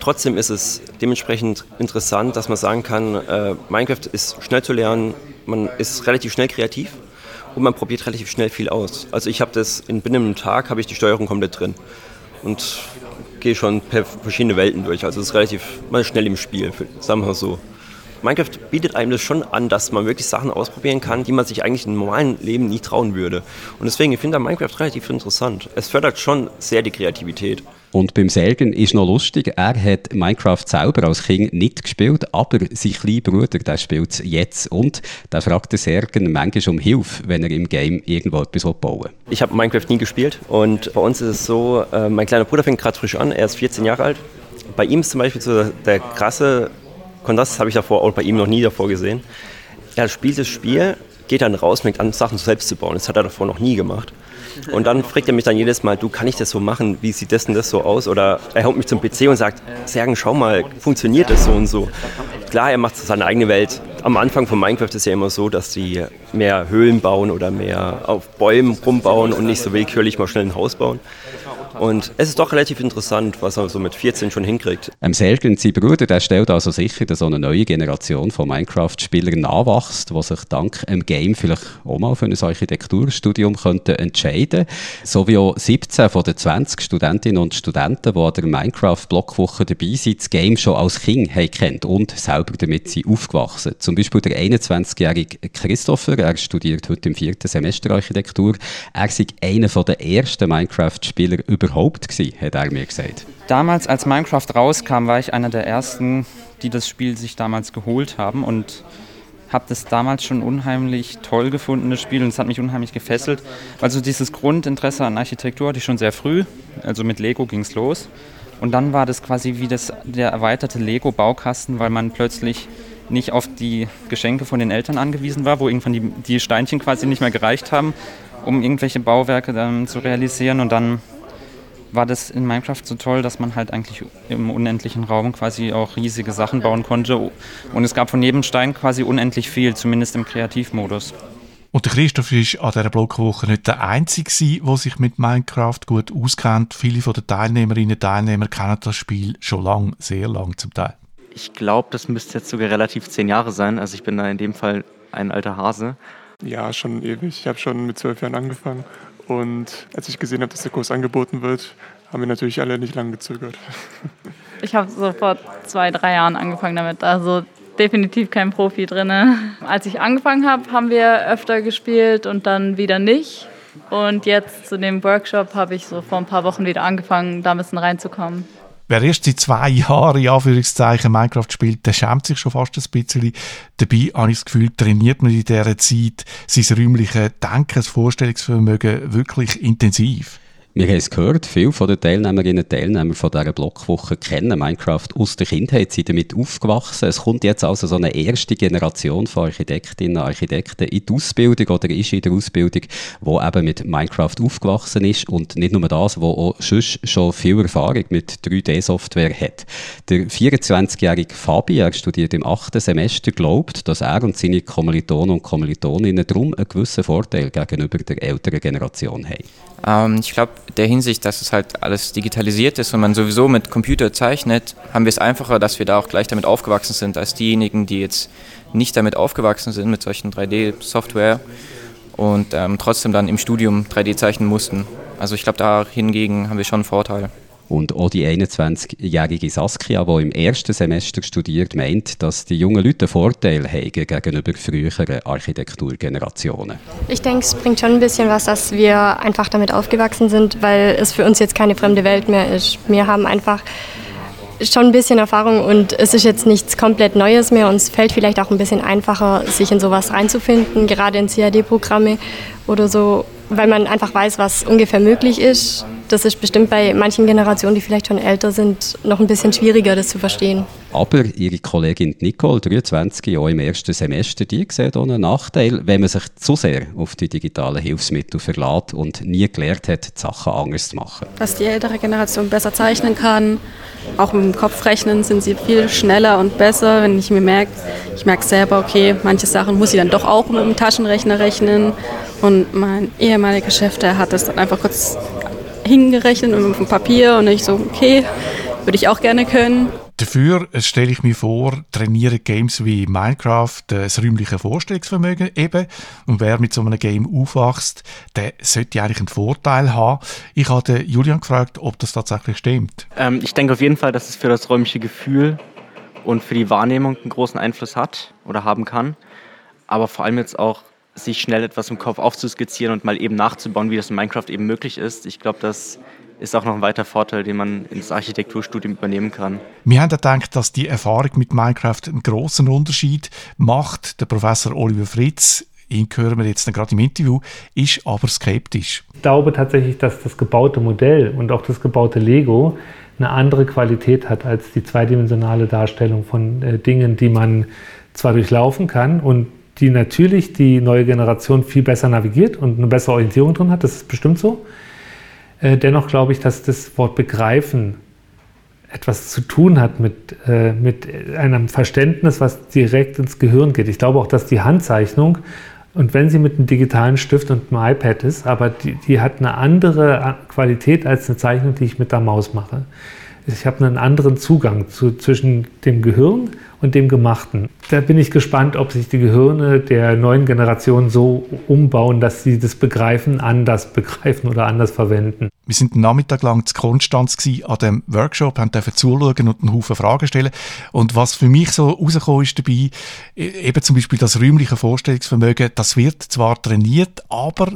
Trotzdem ist es dementsprechend interessant, dass man sagen kann, äh, Minecraft ist schnell zu lernen, man ist relativ schnell kreativ und man probiert relativ schnell viel aus. Also ich habe das in binnen einem Tag habe ich die Steuerung komplett drin und gehe schon per verschiedene Welten durch. Also es ist relativ mal schnell im Spiel, sagen wir mal so. Minecraft bietet einem das schon an, dass man wirklich Sachen ausprobieren kann, die man sich eigentlich im normalen Leben nie trauen würde. Und deswegen, ich finde Minecraft relativ interessant. Es fördert schon sehr die Kreativität. Und beim Sergen ist noch lustig, er hat Minecraft selber als Kind nicht gespielt, aber sein kleiner Bruder, der spielt es jetzt. Und der fragt den Sergen manchmal um Hilfe, wenn er im Game irgendwo etwas bauen. Ich habe Minecraft nie gespielt und bei uns ist es so, äh, mein kleiner Bruder fängt gerade frisch an, er ist 14 Jahre alt. Bei ihm ist zum Beispiel so der krasse Kontrast, habe ich davor auch bei ihm noch nie davor gesehen. Er spielt das Spiel, geht dann raus, fängt an, Sachen selbst zu bauen. Das hat er davor noch nie gemacht. Und dann fragt er mich dann jedes Mal, du, kann ich das so machen? Wie sieht das denn das so aus? Oder er haut mich zum PC und sagt, Sergen, schau mal, funktioniert das so und so? Klar, er macht seine eigene Welt. Am Anfang von Minecraft ist ja immer so, dass sie mehr Höhlen bauen oder mehr auf Bäumen rumbauen und nicht so willkürlich mal schnell ein Haus bauen. Und es ist doch relativ interessant, was er so mit 14 schon hinkriegt. Ähm, Selgen, sein Bruder, der stellt also sicher, dass so eine neue Generation von Minecraft-Spielern nachwächst, die sich dank dem Game vielleicht auch mal für ein Architekturstudium könnte entscheiden So wie auch 17 von den 20 Studentinnen und Studenten, die an der Minecraft-Blockwoche dabei sind, das Game schon als Kind haben kennt und selber damit sind aufgewachsen. Zum Beispiel der 21-jährige Christopher, er studiert heute im vierten Semester Architektur. Er ist einer der ersten Minecraft-Spieler überhaupt gewesen, hat er mir gesagt. Damals, als Minecraft rauskam, war ich einer der ersten, die das Spiel sich damals geholt haben und habe das damals schon unheimlich toll gefunden, das Spiel, und es hat mich unheimlich gefesselt. Also dieses Grundinteresse an Architektur hatte ich schon sehr früh, also mit Lego ging es los. Und dann war das quasi wie das, der erweiterte Lego-Baukasten, weil man plötzlich nicht auf die Geschenke von den Eltern angewiesen war, wo irgendwann die, die Steinchen quasi nicht mehr gereicht haben, um irgendwelche Bauwerke dann zu realisieren. Und dann war das in Minecraft so toll, dass man halt eigentlich im unendlichen Raum quasi auch riesige Sachen bauen konnte. Und es gab von jedem Stein quasi unendlich viel, zumindest im Kreativmodus. Und der Christoph ist an dieser Blogwoche nicht der Einzige, der sich mit Minecraft gut auskennt. Viele von den Teilnehmerinnen und Teilnehmern kennen das Spiel schon lang, sehr lang zum Teil. Ich glaube, das müsste jetzt sogar relativ zehn Jahre sein. Also ich bin da in dem Fall ein alter Hase. Ja, schon ewig. Ich habe schon mit zwölf Jahren angefangen. Und als ich gesehen habe, dass der Kurs angeboten wird, haben wir natürlich alle nicht lange gezögert. Ich habe so vor zwei, drei Jahren angefangen damit. Also definitiv kein Profi drin. Als ich angefangen habe, haben wir öfter gespielt und dann wieder nicht. Und jetzt zu dem Workshop habe ich so vor ein paar Wochen wieder angefangen, da ein bisschen reinzukommen. Wer erst seit zwei Jahren in Anführungszeichen Minecraft spielt, der schämt sich schon fast ein bisschen. Dabei habe ich das Gefühl, trainiert man in dieser Zeit sein räumliches Denken, das Vorstellungsvermögen wirklich intensiv. Wir haben es gehört, viele von den Teilnehmerinnen und Teilnehmern von dieser Blockwoche kennen Minecraft aus der Kindheit, sind damit aufgewachsen. Es kommt jetzt also so eine erste Generation von Architektinnen und Architekten in die Ausbildung oder ist in der Ausbildung, wo eben mit Minecraft aufgewachsen ist und nicht nur das, wo auch schon viel Erfahrung mit 3D-Software hat. Der 24-jährige Fabi, er studiert im achten Semester, glaubt, dass er und seine Kommilitonen und Kommilitoninnen darum einen gewissen Vorteil gegenüber der älteren Generation haben. Ähm, ich glaube, der Hinsicht, dass es halt alles digitalisiert ist und man sowieso mit Computer zeichnet, haben wir es einfacher, dass wir da auch gleich damit aufgewachsen sind, als diejenigen, die jetzt nicht damit aufgewachsen sind, mit solchen 3D-Software und ähm, trotzdem dann im Studium 3D zeichnen mussten. Also ich glaube, da hingegen haben wir schon einen Vorteil. Und auch die 21-jährige Saskia, die im ersten Semester studiert, meint, dass die jungen Leute einen Vorteil haben gegenüber früheren Architekturgenerationen. Ich denke, es bringt schon ein bisschen was, dass wir einfach damit aufgewachsen sind, weil es für uns jetzt keine fremde Welt mehr ist. Wir haben einfach schon ein bisschen Erfahrung und es ist jetzt nichts komplett Neues mehr. Uns fällt vielleicht auch ein bisschen einfacher, sich in sowas reinzufinden, gerade in CAD-Programme oder so, weil man einfach weiß, was ungefähr möglich ist das ist bestimmt bei manchen Generationen, die vielleicht schon älter sind, noch ein bisschen schwieriger, das zu verstehen. Aber ihre Kollegin Nicole, 23 Jahre im ersten Semester, die sieht auch einen Nachteil, wenn man sich zu sehr auf die digitalen Hilfsmittel verlässt und nie gelernt hat, die Sachen anders zu machen. Dass die ältere Generation besser zeichnen kann, auch mit dem Kopf rechnen sind sie viel schneller und besser. Wenn ich mir merke, ich merke selber, okay, manche Sachen muss ich dann doch auch mit dem Taschenrechner rechnen. Und mein ehemaliger Chef, der hat das dann einfach kurz hingerechnet mit dem Papier und ich so, okay, würde ich auch gerne können. Dafür stelle ich mir vor, trainieren Games wie Minecraft das räumliche Vorstellungsvermögen eben. Und wer mit so einem Game aufwächst, der sollte eigentlich einen Vorteil haben. Ich habe Julian gefragt, ob das tatsächlich stimmt. Ähm, ich denke auf jeden Fall, dass es für das räumliche Gefühl und für die Wahrnehmung einen großen Einfluss hat oder haben kann. Aber vor allem jetzt auch sich schnell etwas im Kopf aufzuskizzieren und mal eben nachzubauen, wie das in Minecraft eben möglich ist. Ich glaube, das ist auch noch ein weiterer Vorteil, den man ins Architekturstudium übernehmen kann. Wir haben gedacht, dass die Erfahrung mit Minecraft einen großen Unterschied macht. Der Professor Oliver Fritz, ihn hören wir jetzt gerade im Interview, ist aber skeptisch. Ich glaube tatsächlich, dass das gebaute Modell und auch das gebaute Lego eine andere Qualität hat als die zweidimensionale Darstellung von äh, Dingen, die man zwar durchlaufen kann und die natürlich die neue Generation viel besser navigiert und eine bessere Orientierung drin hat, das ist bestimmt so. Äh, dennoch glaube ich, dass das Wort begreifen etwas zu tun hat mit, äh, mit einem Verständnis, was direkt ins Gehirn geht. Ich glaube auch, dass die Handzeichnung, und wenn sie mit einem digitalen Stift und einem iPad ist, aber die, die hat eine andere Qualität als eine Zeichnung, die ich mit der Maus mache. Ich habe einen anderen Zugang zu, zwischen dem Gehirn und dem Gemachten. Da bin ich gespannt, ob sich die Gehirne der neuen Generation so umbauen, dass sie das Begreifen anders begreifen oder anders verwenden. Wir sind den Nachmittag lang zu Konstanz an dem Workshop, haben dürfen zuschauen und einen Haufen Fragen stellen. Und was für mich so rausgekommen ist dabei, e-, eben zum Beispiel das räumliche Vorstellungsvermögen, das wird zwar trainiert, aber,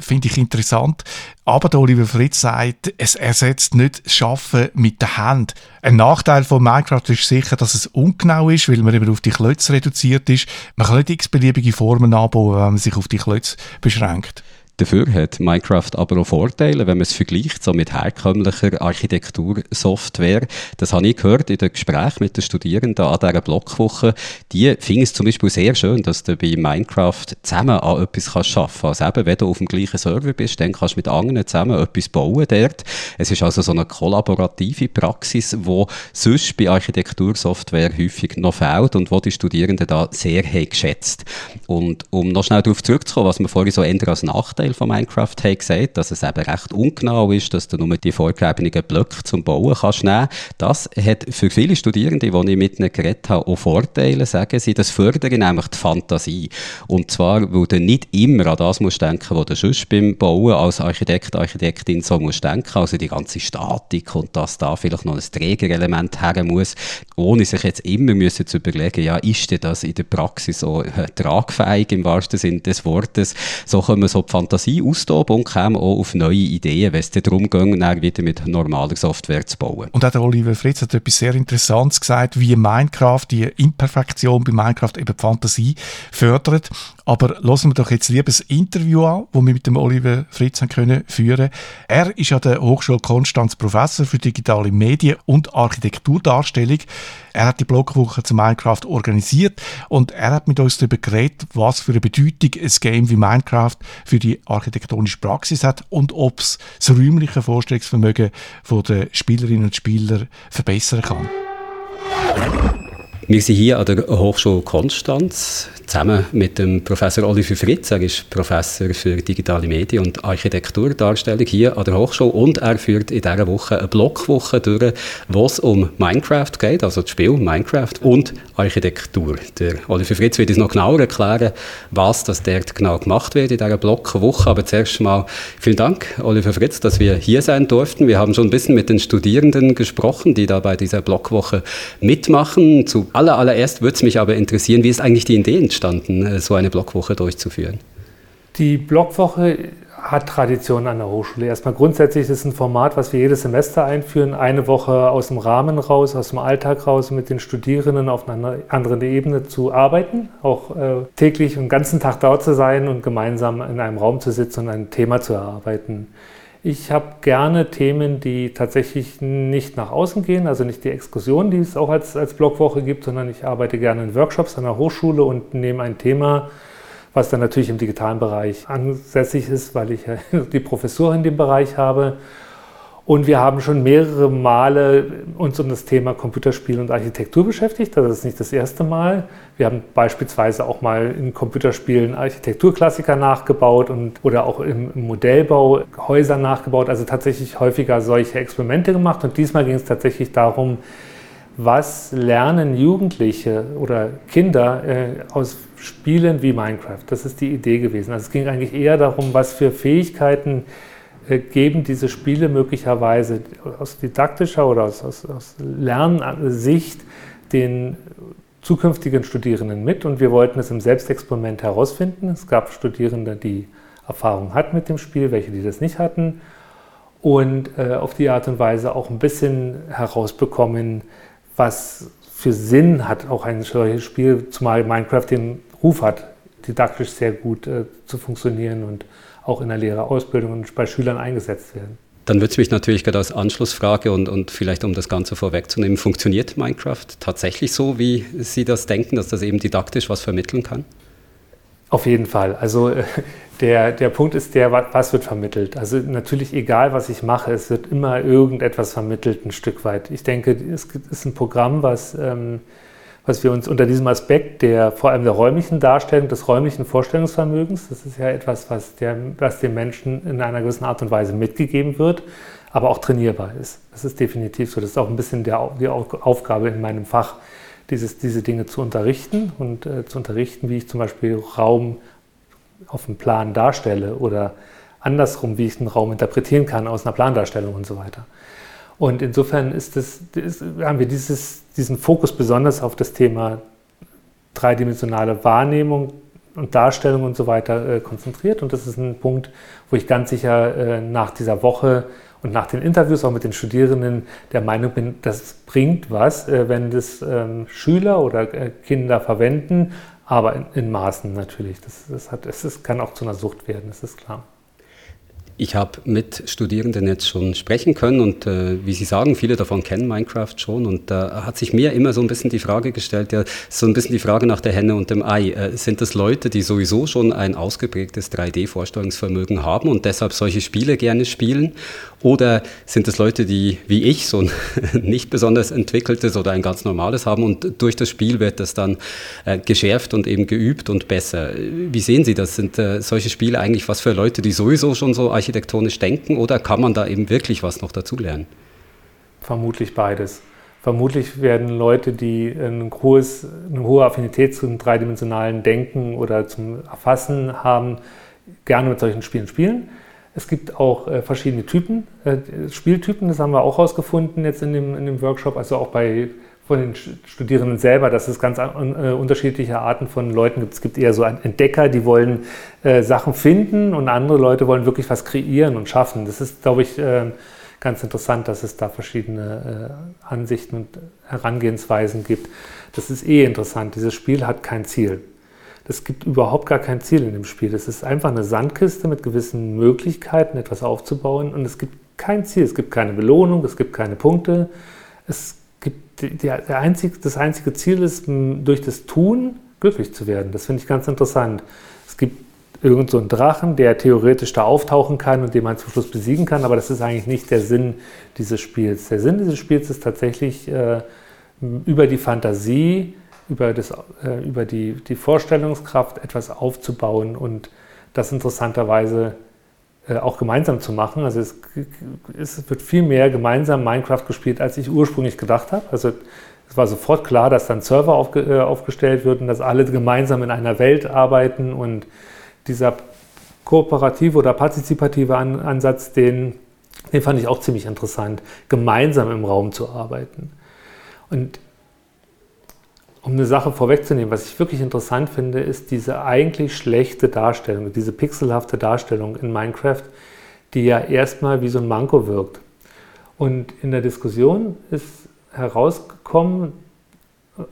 finde ich interessant, aber der Oliver Fritz sagt, es ersetzt nicht das Schaffen mit der Hand. Ein Nachteil von Minecraft ist sicher, dass es ungenau ist, weil man eben auf die Klötze reduziert ist. Man kann nicht x-beliebige Formen anbauen, wenn man sich auf die Klötze beschränkt. Dafür hat Minecraft aber auch Vorteile, wenn man es vergleicht so mit herkömmlicher Architektursoftware. Das habe ich gehört in den Gesprächen mit den Studierenden an dieser Blockwoche. Die finden es zum Beispiel sehr schön, dass du bei Minecraft zusammen an etwas schaffen kannst. Also eben, wenn du auf dem gleichen Server bist, dann kannst du mit anderen zusammen etwas bauen dort. Es ist also so eine kollaborative Praxis, die sonst bei Architektursoftware häufig noch fehlt und wo die Studierenden da sehr haben geschätzt. Und um noch schnell darauf zurückzukommen, was man vorhin so ändern als Nachteil Nachteil von Minecraft haben gesagt, dass es eben recht ungenau ist, dass du nur die vorgegebenen Blöcke zum Bauen kannst nehmen. Das hat für viele Studierende, die ich mit ihnen geredet habe, auch Vorteile, sagen sie. Das fördert nämlich die Fantasie. Und zwar, weil du nicht immer an das musst denken, was du sonst beim Bauen als Architekt, Architektin so musst denken. Also die ganze Statik und dass da vielleicht noch ein Trägerelement her muss, ohne sich jetzt immer müssen zu überlegen, ja, ist denn das in der Praxis so äh, tragfähig im wahrsten Sinne des Wortes? So können wir so die Fantasie Fantasie austoben und käme auch auf neue Ideen, wenn es darum ging, wieder mit normaler Software zu bauen. Und auch der Oliver Fritz hat etwas sehr Interessantes gesagt, wie Minecraft, die Imperfektion bei Minecraft eben die Fantasie fördert. Aber lassen wir doch jetzt lieber das Interview an, das wir mit dem Oliver Fritz haben können führen. Er ist an der Hochschule Konstanz Professor für digitale Medien und Architekturdarstellung. Er hat die Blogwoche zu Minecraft organisiert und er hat mit uns darüber geredet, was für eine Bedeutung ein Game wie Minecraft für die architektonische Praxis hat und ob es das räumliche Vorstellungsvermögen der Spielerinnen und Spieler verbessern kann. Wir sind hier an der Hochschule Konstanz zusammen mit dem Professor Oliver Fritz. Er ist Professor für digitale Medien und Architekturdarstellung hier an der Hochschule und er führt in dieser Woche eine Blockwoche durch, wo es um Minecraft geht, also das Spiel Minecraft und Architektur. Der Oliver Fritz wird uns noch genauer erklären, was das dort genau gemacht wird in dieser Blockwoche. Aber zuerst mal vielen Dank, Oliver Fritz, dass wir hier sein durften. Wir haben schon ein bisschen mit den Studierenden gesprochen, die da bei dieser Blockwoche mitmachen. Zu aller, allererst würde es mich aber interessieren, wie ist eigentlich die Idee entstanden, äh, so eine Blockwoche durchzuführen? Die Blockwoche hat Tradition an der Hochschule. Erstmal grundsätzlich ist es ein Format, was wir jedes Semester einführen. Eine Woche aus dem Rahmen raus, aus dem Alltag raus, mit den Studierenden auf einer anderen Ebene zu arbeiten, auch äh, täglich und den ganzen Tag dort zu sein und gemeinsam in einem Raum zu sitzen und ein Thema zu erarbeiten. Ich habe gerne Themen, die tatsächlich nicht nach außen gehen, also nicht die Exkursion, die es auch als, als Blogwoche gibt, sondern ich arbeite gerne in Workshops an der Hochschule und nehme ein Thema, was dann natürlich im digitalen Bereich ansässig ist, weil ich ja die Professur in dem Bereich habe Und wir haben schon mehrere Male uns um das Thema Computerspiel und Architektur beschäftigt. Das ist nicht das erste Mal. Wir haben beispielsweise auch mal in Computerspielen Architekturklassiker nachgebaut und, oder auch im, Modellbau Häuser nachgebaut. Also tatsächlich häufiger solche Experimente gemacht. Und diesmal ging es tatsächlich darum, was lernen Jugendliche oder Kinder äh, aus Spielen wie Minecraft. Das ist die Idee gewesen. Also es ging eigentlich eher darum, was für Fähigkeiten äh, geben diese Spiele möglicherweise aus didaktischer oder aus, aus, aus Lernsicht den zukünftigen Studierenden mit und wir wollten es im Selbstexperiment herausfinden. Es gab Studierende, die Erfahrung hatten mit dem Spiel, welche die das nicht hatten und äh, auf die Art und Weise auch ein bisschen herausbekommen, was für Sinn hat auch ein solches Spiel, zumal Minecraft den Ruf hat, didaktisch sehr gut äh, zu funktionieren und auch in der Lehrerausbildung und bei Schülern eingesetzt werden. Dann würde es mich natürlich gerade als Anschlussfrage und, und vielleicht um das Ganze vorwegzunehmen, funktioniert Minecraft tatsächlich so, wie Sie das denken, dass das eben didaktisch was vermitteln kann? Auf jeden Fall. Also äh, der, der Punkt ist der, was wird vermittelt. Also natürlich egal, was ich mache, es wird immer irgendetwas vermittelt, ein Stück weit. Ich denke, es ist ein Programm, was ähm, was wir uns unter diesem Aspekt der vor allem der räumlichen Darstellung, des räumlichen Vorstellungsvermögens, das ist ja etwas, was, der, was dem Menschen in einer gewissen Art und Weise mitgegeben wird, aber auch trainierbar ist. Das ist definitiv so. Das ist auch ein bisschen der, die Aufgabe in meinem Fach, dieses, diese Dinge zu unterrichten und äh, zu unterrichten, wie ich zum Beispiel Raum auf dem Plan darstelle oder andersrum, wie ich einen Raum interpretieren kann aus einer Plandarstellung und so weiter. Und insofern ist das, ist, haben wir dieses, diesen Fokus besonders auf das Thema dreidimensionale Wahrnehmung und Darstellung und so weiter äh, konzentriert. Und das ist ein Punkt, wo ich ganz sicher äh, nach dieser Woche und nach den Interviews auch mit den Studierenden der Meinung bin, das bringt was, äh, wenn das ähm, Schüler oder äh, Kinder verwenden, aber in, in Maßen natürlich. Das, das, hat, das kann auch zu einer Sucht werden, das ist klar. Ich habe mit Studierenden jetzt schon sprechen können und äh, wie Sie sagen, viele davon kennen Minecraft schon und da äh, hat sich mir immer so ein bisschen die Frage gestellt, ja, so ein bisschen die Frage nach der Henne und dem Ei. Äh, sind das Leute, die sowieso schon ein ausgeprägtes 3D-Vorstellungsvermögen haben und deshalb solche Spiele gerne spielen? Oder sind es Leute, die wie ich so ein nicht besonders entwickeltes oder ein ganz normales haben und durch das Spiel wird das dann äh, geschärft und eben geübt und besser? Wie sehen Sie das? Sind äh, solche Spiele eigentlich was für Leute, die sowieso schon so architektonisch denken oder kann man da eben wirklich was noch dazulernen? Vermutlich beides. Vermutlich werden Leute, die ein hohes, eine hohe Affinität zum dreidimensionalen Denken oder zum Erfassen haben, gerne mit solchen Spielen spielen. Es gibt auch äh, verschiedene Typen, äh, Spieltypen, das haben wir auch herausgefunden jetzt in dem, in dem Workshop, also auch bei von den Studierenden selber, dass es ganz äh, unterschiedliche Arten von Leuten gibt. Es gibt eher so Entdecker, die wollen äh, Sachen finden und andere Leute wollen wirklich was kreieren und schaffen. Das ist, glaube ich, äh, ganz interessant, dass es da verschiedene äh, Ansichten und Herangehensweisen gibt. Das ist eh interessant. Dieses Spiel hat kein Ziel. Es gibt überhaupt gar kein Ziel in dem Spiel. Es ist einfach eine Sandkiste mit gewissen Möglichkeiten, etwas aufzubauen und es gibt kein Ziel. Es gibt keine Belohnung, es gibt keine Punkte. Es der, der einzig, das einzige Ziel ist, durch das Tun glücklich zu werden. Das finde ich ganz interessant. Es gibt irgend so einen Drachen, der theoretisch da auftauchen kann und den man zum Schluss besiegen kann, aber das ist eigentlich nicht der Sinn dieses Spiels. Der Sinn dieses Spiels ist tatsächlich äh, über die Fantasie, über, das, äh, über die, die Vorstellungskraft etwas aufzubauen und das interessanterweise äh, auch gemeinsam zu machen. Also es, es, wird viel mehr gemeinsam Minecraft gespielt, als ich ursprünglich gedacht habe. Also es war sofort klar, dass dann Server aufge, äh, aufgestellt wird und dass alle gemeinsam in einer Welt arbeiten und dieser kooperative oder partizipative An Ansatz, den, den fand ich auch ziemlich interessant, gemeinsam im Raum zu arbeiten. Und um eine Sache vorwegzunehmen, was ich wirklich interessant finde, ist diese eigentlich schlechte Darstellung, diese pixelhafte Darstellung in Minecraft, die ja erstmal wie so ein Manko wirkt. Und in der Diskussion ist herausgekommen,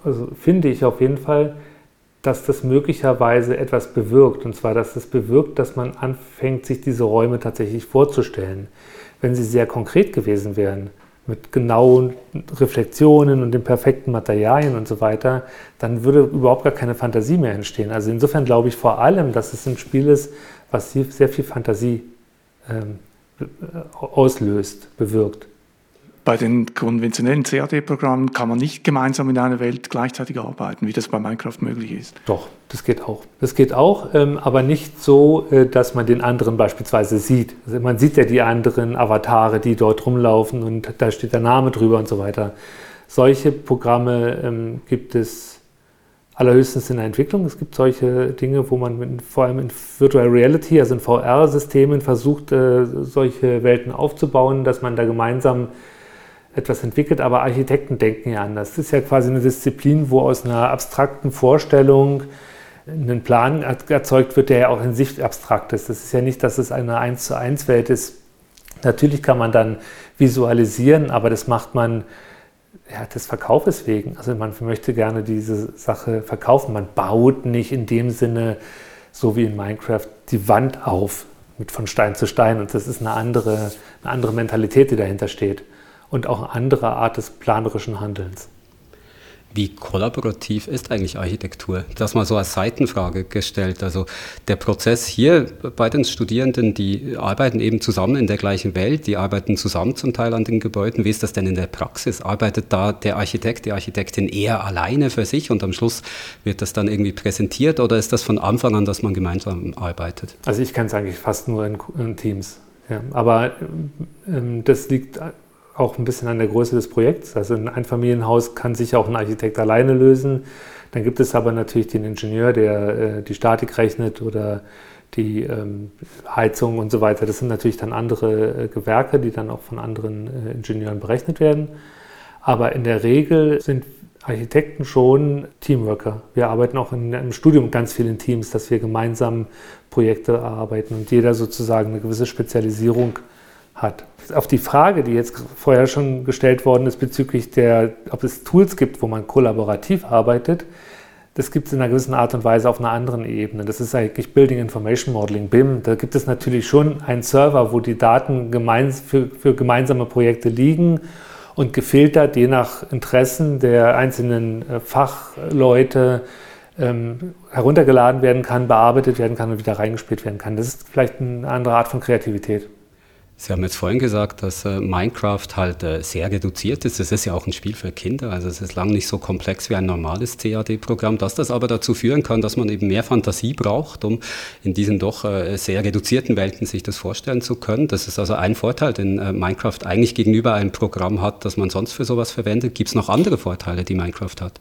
also finde ich auf jeden Fall, dass das möglicherweise etwas bewirkt. Und zwar, dass das bewirkt, dass man anfängt, sich diese Räume tatsächlich vorzustellen. Wenn sie sehr konkret gewesen wären, mit genauen Reflexionen und den perfekten Materialien und so weiter, dann würde überhaupt gar keine Fantasie mehr entstehen. Also insofern glaube ich vor allem, dass es ein Spiel ist, was sehr viel Fantasie ähm, auslöst, bewirkt. Bei den konventionellen CAD-Programmen kann man nicht gemeinsam in einer Welt gleichzeitig arbeiten, wie das bei Minecraft möglich ist. Doch, das geht auch. Das geht auch, ähm, aber nicht so, äh, dass man den anderen beispielsweise sieht. Also man sieht ja die anderen Avatare, die dort rumlaufen und da steht der Name drüber und so weiter. Solche Programme ähm, gibt es allerhöchstens in der Entwicklung. Es gibt solche Dinge, wo man vor allem in Virtual Reality, also in VR-Systemen, versucht, äh, solche Welten aufzubauen, dass man da gemeinsam etwas entwickelt, aber Architekten denken ja anders. Das ist ja quasi eine Disziplin, wo aus einer abstrakten Vorstellung ein Plan erzeugt wird, der ja auch in sich abstrakt ist. Das ist ja nicht, dass es eine 1 zu 1 Welt ist. Natürlich kann man dann visualisieren, aber das macht man ja, des Verkaufes wegen. Also man möchte gerne diese Sache verkaufen. Man baut nicht in dem Sinne, so wie in Minecraft, die Wand auf mit von Stein zu Stein. Und das ist eine andere, eine andere Mentalität, die dahinter steht und auch eine andere Art des planerischen Handelns. Wie kollaborativ ist eigentlich Architektur? Das mal so als Seitenfrage gestellt. Also der Prozess hier bei den Studierenden, die arbeiten eben zusammen in der gleichen Welt, die arbeiten zusammen zum Teil an den Gebäuden. Wie ist das denn in der Praxis? Arbeitet da der Architekt, die Architektin eher alleine für sich und am Schluss wird das dann irgendwie präsentiert oder ist das von Anfang an, dass man gemeinsam arbeitet? Also ich kann es eigentlich fast nur in, in Teams. Ja, aber ähm, das liegt auch ein bisschen an der Größe des Projekts. Also ein Einfamilienhaus kann sich auch ein Architekt alleine lösen. Dann gibt es aber natürlich den Ingenieur, der äh, die Statik rechnet oder die ähm, Heizung und so weiter. Das sind natürlich dann andere äh, Gewerke, die dann auch von anderen äh, Ingenieuren berechnet werden. Aber in der Regel sind Architekten schon Teamworker. Wir arbeiten auch in, im Studium ganz viel in Teams, dass wir gemeinsam Projekte erarbeiten und jeder sozusagen eine gewisse Spezialisierung hat. Auf die Frage, die jetzt vorher schon gestellt worden ist bezüglich der, ob es Tools gibt, wo man kollaborativ arbeitet, das gibt es in einer gewissen Art und Weise auf einer anderen Ebene. Das ist eigentlich Building Information Modeling, BIM. Da gibt es natürlich schon einen Server, wo die Daten gemeins für, für gemeinsame Projekte liegen und gefiltert, je nach Interessen der einzelnen äh, Fachleute, ähm, heruntergeladen werden kann, bearbeitet werden kann und wieder reingespielt werden kann. Das ist vielleicht eine andere Art von Kreativität. Sie haben jetzt vorhin gesagt, dass äh, Minecraft halt äh, sehr reduziert ist. Es ist ja auch ein Spiel für Kinder, also es ist lang nicht so komplex wie ein normales CAD-Programm, dass das aber dazu führen kann, dass man eben mehr Fantasie braucht, um in diesen doch äh, sehr reduzierten Welten sich das vorstellen zu können. Das ist also ein Vorteil, den äh, Minecraft eigentlich gegenüber einem Programm hat, das man sonst für sowas verwendet. Gibt es noch andere Vorteile, die Minecraft hat?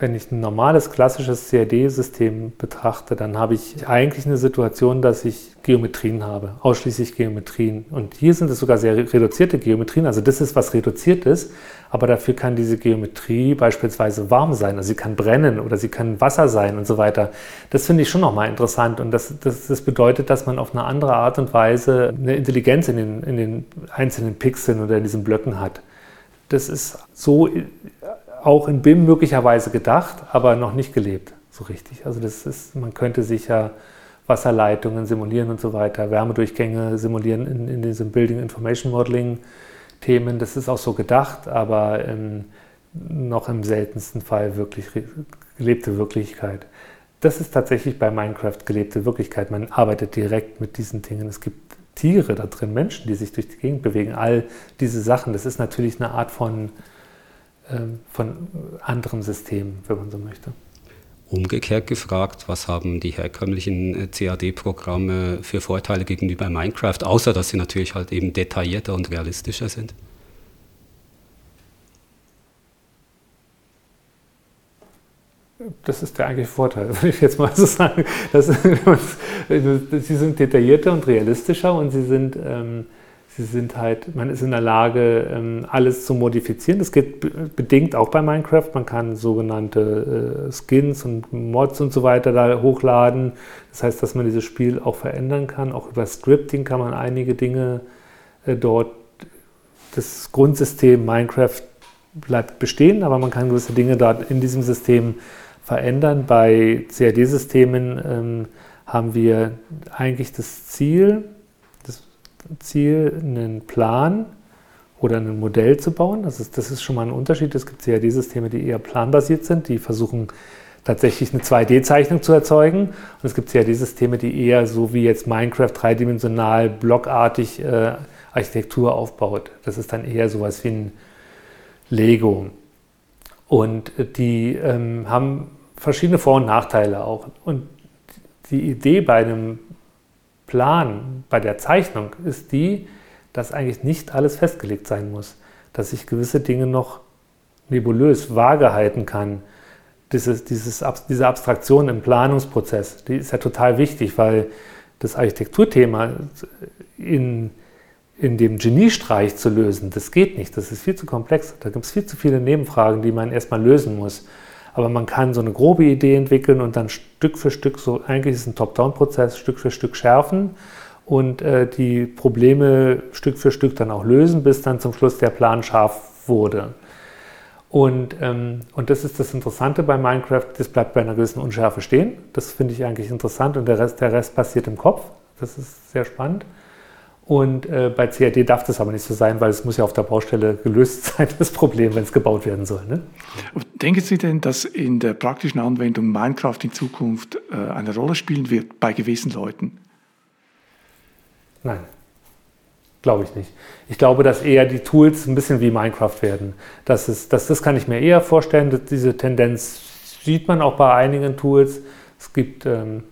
Wenn ich ein normales, klassisches CAD-System betrachte, dann habe ich eigentlich eine Situation, dass ich Geometrien habe, ausschließlich Geometrien. Und hier sind es sogar sehr reduzierte Geometrien, also das ist, was reduziert ist, aber dafür kann diese Geometrie beispielsweise warm sein, also sie kann brennen oder sie kann Wasser sein und so weiter. Das finde ich schon nochmal interessant und das, das, das, bedeutet, dass man auf eine andere Art und Weise eine Intelligenz in den, in den einzelnen Pixeln oder in diesen Blöcken hat. Das ist so auch in BIM möglicherweise gedacht, aber noch nicht gelebt, so richtig. Also das ist, man könnte sicher Wasserleitungen simulieren und so weiter, Wärmedurchgänge simulieren in, in diesem Building Information Modeling Themen. Das ist auch so gedacht, aber ähm, noch im seltensten Fall wirklich gelebte Wirklichkeit. Das ist tatsächlich bei Minecraft gelebte Wirklichkeit. Man arbeitet direkt mit diesen Dingen. Es gibt Tiere da drin, Menschen, die sich durch die Gegend bewegen. All diese Sachen, das ist natürlich eine Art von von anderen Systemen, wenn man so möchte. Umgekehrt gefragt, was haben die herkömmlichen äh, CAD-Programme für Vorteile gegenüber Minecraft, außer dass sie natürlich halt eben detaillierter und realistischer sind? Das ist der eigentliche Vorteil, würde ich jetzt mal so sagen. Das, sie sind detaillierter und realistischer und sie sind ähm, Sie sind halt, man ist in der Lage, ähm, alles zu modifizieren. Das geht bedingt auch bei Minecraft. Man kann sogenannte äh, Skins und Mods und so weiter da hochladen. Das heißt, dass man dieses Spiel auch verändern kann. Auch über Scripting kann man einige Dinge äh, dort, das Grundsystem Minecraft bleibt bestehen, aber man kann gewisse Dinge dort in diesem System verändern. Bei CAD-Systemen ähm, haben wir eigentlich das Ziel, Ziel, einen Plan oder ein Modell zu bauen. Das ist, das ist schon mal ein Unterschied. Es gibt CAD-Systeme, die eher planbasiert sind, die versuchen tatsächlich eine 2D-Zeichnung zu erzeugen. Und es gibt ja die Systeme, die eher so wie jetzt Minecraft dreidimensional blockartig äh, Architektur aufbaut. Das ist dann eher sowas wie ein Lego. Und die ähm, haben verschiedene Vor- und Nachteile auch. Und die Idee bei einem Plan, bei der Zeichnung ist die, dass eigentlich nicht alles festgelegt sein muss, dass ich gewisse Dinge noch nebulös, vage halten kann. Dieses, dieses, diese Abstraktion im Planungsprozess, die ist ja total wichtig, weil das Architekturthema in, in dem Geniestreich zu lösen, das geht nicht, das ist viel zu komplex. Da gibt es viel zu viele Nebenfragen, die man erstmal lösen muss. Aber man kann so eine grobe Idee entwickeln und dann Stück für Stück, so eigentlich ist es ein Top-Down-Prozess, Stück für Stück schärfen und äh, die Probleme Stück für Stück dann auch lösen, bis dann zum Schluss der Plan scharf wurde. Und, ähm, und das ist das Interessante bei Minecraft, das bleibt bei einer gewissen Unschärfe stehen. Das finde ich eigentlich interessant und der Rest, der Rest passiert im Kopf. Das ist sehr spannend. Und äh, bei CAD darf das aber nicht so sein, weil es muss ja auf der Baustelle gelöst sein, das Problem, wenn es gebaut werden soll. Ne? Denken Sie denn, dass in der praktischen Anwendung Minecraft in Zukunft äh, eine Rolle spielen wird bei gewissen Leuten? Nein, glaube ich nicht. Ich glaube, dass eher die Tools ein bisschen wie Minecraft werden. Das, ist, das, das kann ich mir eher vorstellen. Diese Tendenz sieht man auch bei einigen Tools. Es gibt, ähm,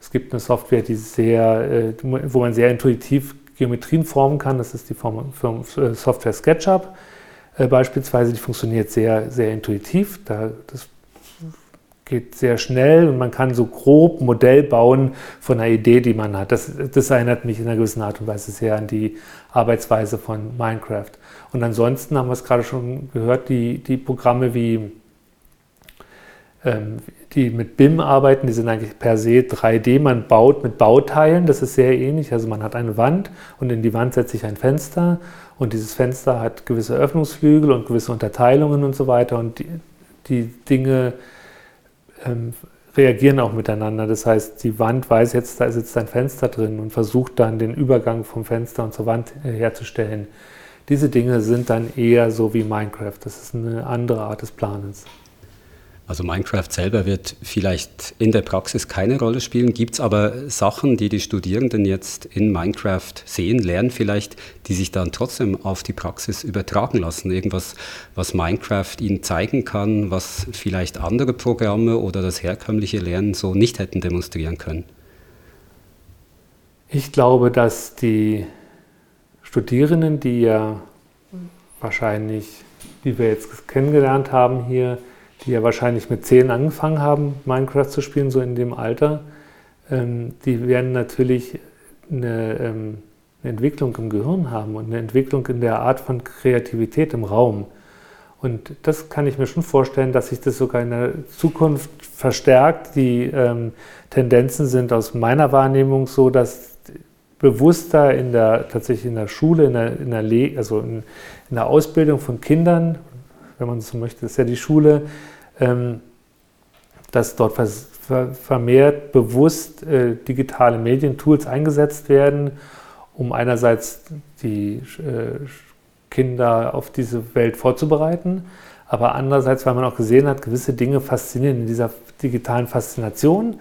es gibt eine Software, die sehr, äh, wo man sehr intuitiv Geometrien formen kann. Das ist die Form, Form, äh, Software SketchUp äh, beispielsweise. Die funktioniert sehr, sehr intuitiv. Da, das geht sehr schnell und man kann so grob Modell bauen von einer Idee, die man hat. Das, das erinnert mich in einer gewissen Art und Weise sehr an die Arbeitsweise von Minecraft. Und ansonsten haben wir es gerade schon gehört, die, die Programme wie ähm, die mit BIM arbeiten, die sind eigentlich per se 3D. Man baut mit Bauteilen, das ist sehr ähnlich. Also man hat eine Wand und in die Wand setze ich ein Fenster und dieses Fenster hat gewisse Öffnungsflügel und gewisse Unterteilungen und so weiter und die, die Dinge ähm, reagieren auch miteinander. Das heißt, die Wand weiß jetzt, da ist jetzt ein Fenster drin und versucht dann den Übergang vom Fenster und zur Wand herzustellen. Diese Dinge sind dann eher so wie Minecraft. Das ist eine andere Art des Planens. Also Minecraft selber wird vielleicht in der Praxis keine Rolle spielen, gibt es aber Sachen, die die Studierenden jetzt in Minecraft sehen, lernen vielleicht, die sich dann trotzdem auf die Praxis übertragen lassen. Irgendwas, was Minecraft ihnen zeigen kann, was vielleicht andere Programme oder das herkömmliche Lernen so nicht hätten demonstrieren können. Ich glaube, dass die Studierenden, die ja wahrscheinlich, die wir jetzt kennengelernt haben hier, die ja wahrscheinlich mit zehn angefangen haben, Minecraft zu spielen, so in dem Alter, ähm, die werden natürlich eine, ähm, eine, Entwicklung im Gehirn haben und eine Entwicklung in der Art von Kreativität im Raum. Und das kann ich mir schon vorstellen, dass sich das sogar in der Zukunft verstärkt. Die ähm, Tendenzen sind aus meiner Wahrnehmung so, dass bewusster in der, tatsächlich in der Schule, in der, in der, also in, in der Ausbildung von Kindern, wenn man so möchte, ist ja die Schule, dass dort vermehrt bewusst äh, digitale Medientools eingesetzt werden, um einerseits die äh, Kinder auf diese Welt vorzubereiten, aber andererseits, weil man auch gesehen hat, gewisse Dinge faszinieren in dieser digitalen Faszination,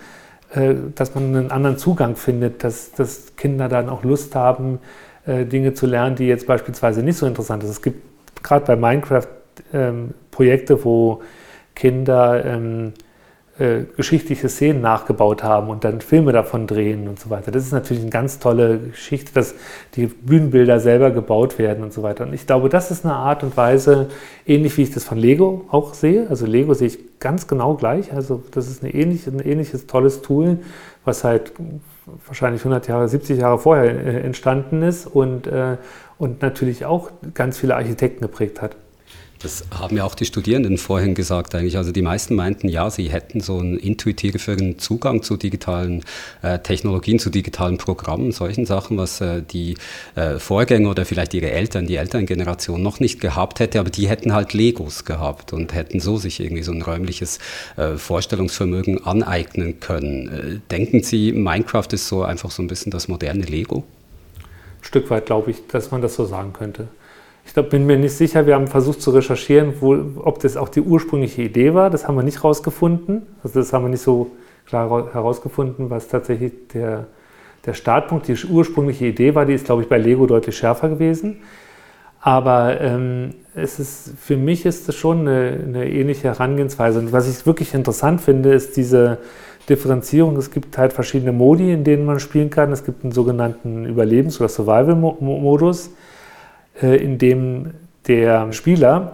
äh, dass man einen anderen Zugang findet, dass, dass Kinder dann auch Lust haben, Dinge zu lernen, die jetzt beispielsweise nicht so interessant sind. Es gibt gerade bei Minecraft ähm, Projekte, wo Kinder ähm, äh, geschichtliche Szenen nachgebaut haben und dann Filme davon drehen und so weiter. Das ist natürlich eine ganz tolle Geschichte, dass die Bühnenbilder selber gebaut werden und so weiter. Und ich glaube, das ist eine Art und Weise, ähnlich wie ich das von Lego auch sehe. Also Lego sehe ich ganz genau gleich. Also das ist eine ähnliche, ein ähnliches tolles Tool, was halt wahrscheinlich 100 Jahre, 70 Jahre vorher äh, entstanden ist und, äh, und natürlich auch ganz viele Architekten geprägt hat. Das haben ja auch die Studierenden vorhin gesagt eigentlich. Also die meisten meinten, ja, sie hätten so einen intuitiveren Zugang zu digitalen äh, Technologien, zu digitalen Programmen, solchen Sachen, was äh, die äh, Vorgänger oder vielleicht ihre Eltern, die Elterngeneration noch nicht gehabt hätte, aber die hätten halt Legos gehabt und hätten so sich irgendwie so ein räumliches äh, Vorstellungsvermögen aneignen können. Äh, denken Sie, Minecraft ist so einfach so ein bisschen das moderne Lego? Ein Stück weit glaube ich, dass man das so sagen könnte. Ich glaub, bin mir nicht sicher, wir haben versucht zu recherchieren, wo, ob das auch die ursprüngliche Idee war. Das haben wir nicht herausgefunden. Also das haben wir nicht so klar herausgefunden, was tatsächlich der, der Startpunkt, die ursprüngliche Idee war. Die ist, glaube ich, bei Lego deutlich schärfer gewesen. Aber ähm, es ist, für mich ist es schon eine, eine, ähnliche Herangehensweise. Und was ich wirklich interessant finde, ist diese Differenzierung. Es gibt halt verschiedene Modi, in denen man spielen kann. Es gibt einen sogenannten Überlebens- oder Survival-Modus, äh, in dem der Spieler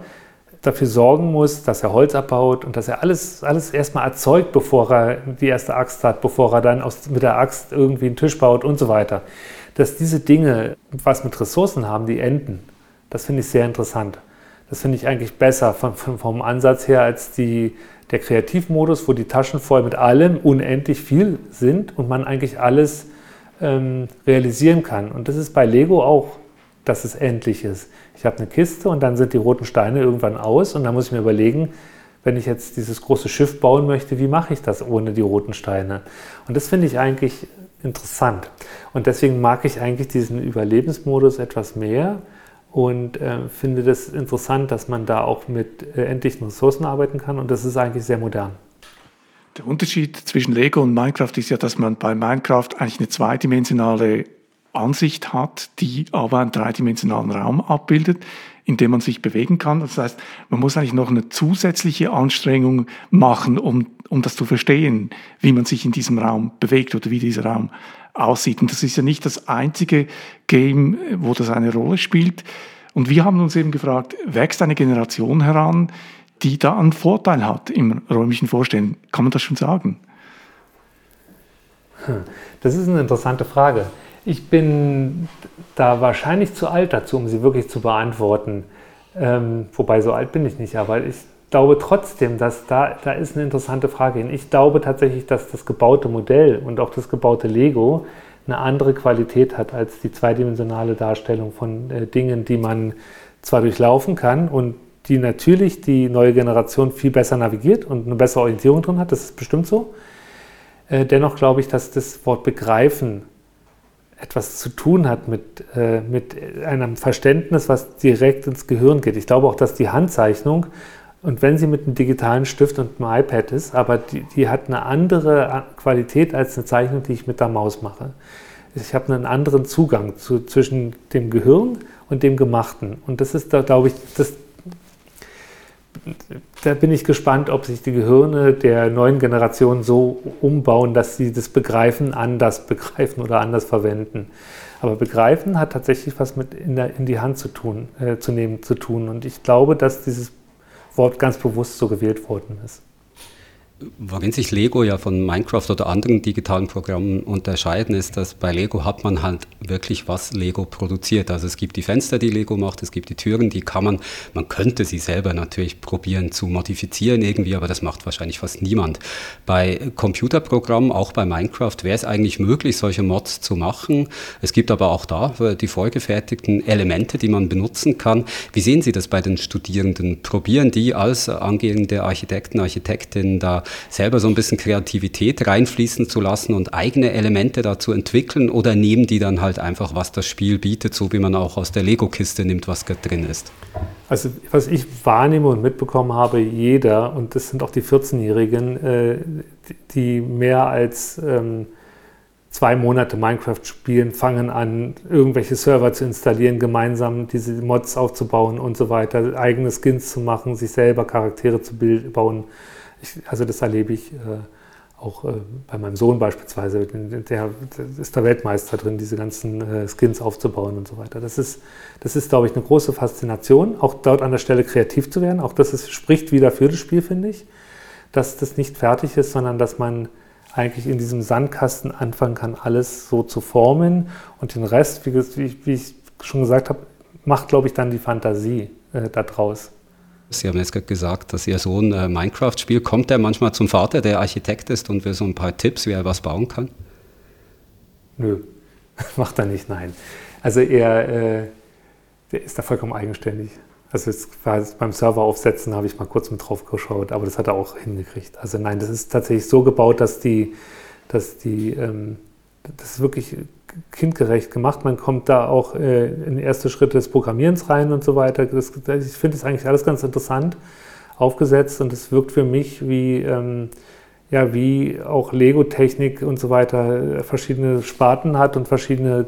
dafür sorgen muss, dass er Holz abbaut und dass er alles, alles erstmal erzeugt, bevor er die erste Axt hat, bevor er dann aus, mit der Axt irgendwie einen Tisch baut und so weiter. Dass diese Dinge was mit Ressourcen haben, die enden. Das finde ich sehr interessant. Das finde ich eigentlich besser vom, vom Ansatz her als die, der Kreativmodus, wo die Taschen voll mit allem unendlich viel sind und man eigentlich alles ähm, realisieren kann. Und das ist bei Lego auch, dass es endlich ist. Ich habe eine Kiste und dann sind die roten Steine irgendwann aus und dann muss ich mir überlegen, wenn ich jetzt dieses große Schiff bauen möchte, wie mache ich das ohne die roten Steine? Und das finde ich eigentlich interessant. Und deswegen mag ich eigentlich diesen Überlebensmodus etwas mehr und äh, finde das interessant, dass man da auch mit äh, endlichen Ressourcen arbeiten kann und das ist eigentlich sehr modern. Der Unterschied zwischen Lego und Minecraft ist ja, dass man bei Minecraft eigentlich eine zweidimensionale Ansicht hat, die aber einen dreidimensionalen Raum abbildet, in dem man sich bewegen kann. Das heißt, man muss eigentlich noch eine zusätzliche Anstrengung machen, um, um das zu verstehen, wie man sich in diesem Raum bewegt oder wie dieser Raum aussieht. Und das ist ja nicht das einzige Game, wo das eine Rolle spielt. Und wir haben uns eben gefragt, wächst eine Generation heran, die da einen Vorteil hat im räumlichen Vorstellen? Kann man das schon sagen? Hm, das ist eine interessante Frage. Ich bin da wahrscheinlich zu alt dazu, um sie wirklich zu beantworten. Ähm, wobei so alt bin ich nicht, aber ich glaube trotzdem, dass da, da ist eine interessante Frage hin. Ich glaube tatsächlich, dass das gebaute Modell und auch das gebaute Lego eine andere Qualität hat als die zweidimensionale Darstellung von äh, Dingen, die man zwar durchlaufen kann und die natürlich die neue Generation viel besser navigiert und eine bessere Orientierung drin hat, das ist bestimmt so. Äh, dennoch glaube ich, dass das Wort begreifen etwas zu tun hat mit, äh, mit einem Verständnis, was direkt ins Gehirn geht. Ich glaube auch, dass die Handzeichnung und wenn sie mit einem digitalen Stift und einem iPad ist, aber die, die hat eine andere Qualität als eine Zeichnung, die ich mit der Maus mache. Ich habe einen anderen Zugang zu, zwischen dem Gehirn und dem Gemachten. Und das ist da, glaube ich, das, da bin ich gespannt, ob sich die Gehirne der neuen Generation so umbauen, dass sie das Begreifen anders begreifen oder anders verwenden. Aber Begreifen hat tatsächlich was mit in, der, in die Hand zu tun, äh, zu nehmen zu tun. Und ich glaube, dass dieses Wort ganz bewusst so gewählt worden ist. Worin sich Lego ja von Minecraft oder anderen digitalen Programmen unterscheiden, ist, dass bei Lego hat man halt wirklich was Lego produziert. Also es gibt die Fenster, die Lego macht, es gibt die Türen, die kann man, man könnte sie selber natürlich probieren zu modifizieren irgendwie, aber das macht wahrscheinlich fast niemand. Bei Computerprogrammen, auch bei Minecraft, wäre es eigentlich möglich, solche Mods zu machen. Es gibt aber auch da die vorgefertigten Elemente, die man benutzen kann. Wie sehen Sie das bei den Studierenden? Probieren die als angehende Architekten, Architektinnen da selber so ein bisschen Kreativität reinfließen zu lassen und eigene Elemente dazu entwickeln oder nehmen die dann halt einfach, was das Spiel bietet, so wie man auch aus der Lego-Kiste nimmt, was drin ist? Also was ich wahrnehme und mitbekommen habe, jeder, und das sind auch die 14-Jährigen, äh, die mehr als ähm, zwei Monate Minecraft spielen, fangen an, irgendwelche Server zu installieren, gemeinsam diese Mods aufzubauen und so weiter, eigene Skins zu machen, sich selber Charaktere zu bauen. Ich, also das erlebe ich äh, auch äh, bei meinem Sohn beispielsweise. Der, der, ist der Weltmeister drin, diese ganzen äh, Skins aufzubauen und so weiter. Das ist, das ist, glaube ich, eine große Faszination, auch dort an der Stelle kreativ zu werden. Auch das ist, spricht wieder für das Spiel, finde ich, dass das nicht fertig ist, sondern dass man eigentlich in diesem Sandkasten anfangen kann, alles so zu formen und den Rest, wie, wie ich schon gesagt habe, macht, glaube ich, dann die Fantasie äh, daraus. Sie haben jetzt gerade gesagt, dass Ihr Sohn äh, Minecraft spielt. Kommt er manchmal zum Vater, der Architekt ist und will so ein paar Tipps, wie er was bauen kann? Nö, macht er nicht, nein. Also er äh, der ist da vollkommen eigenständig. Also jetzt beim Server aufsetzen habe ich mal kurz mit drauf geschaut, aber das hat er auch hingekriegt. Also nein, das ist tatsächlich so gebaut, dass die, dass die, ähm, das ist wirklich kindgerecht gemacht. Man kommt da auch äh, in erste Schritte des Programmierens rein und so weiter. Das, ich finde das eigentlich alles ganz interessant aufgesetzt und es wirkt für mich wie, ähm, ja, wie auch Lego-Technik und so weiter verschiedene Sparten hat und verschiedene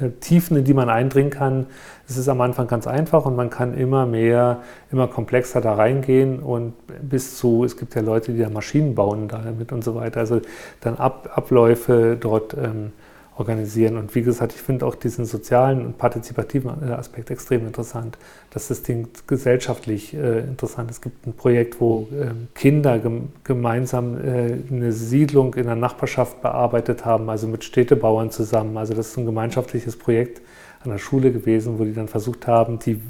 äh, Tiefen, in die man eindringen kann. Es ist am Anfang ganz einfach und man kann immer mehr, immer komplexer da reingehen und bis zu, es gibt ja Leute, die da Maschinen bauen damit und so weiter. Also dann Ab, Abläufe dort ähm, organisieren. Und wie gesagt, ich finde auch diesen sozialen und partizipativen äh, Aspekt extrem interessant, dass das Ding gesellschaftlich äh, interessant ist. Es gibt ein Projekt, wo äh, Kinder gem gemeinsam äh, eine Siedlung in der Nachbarschaft bearbeitet haben, also mit Städtebauern zusammen. Also das ist ein gemeinschaftliches Projekt an der Schule gewesen, wo die dann versucht haben, die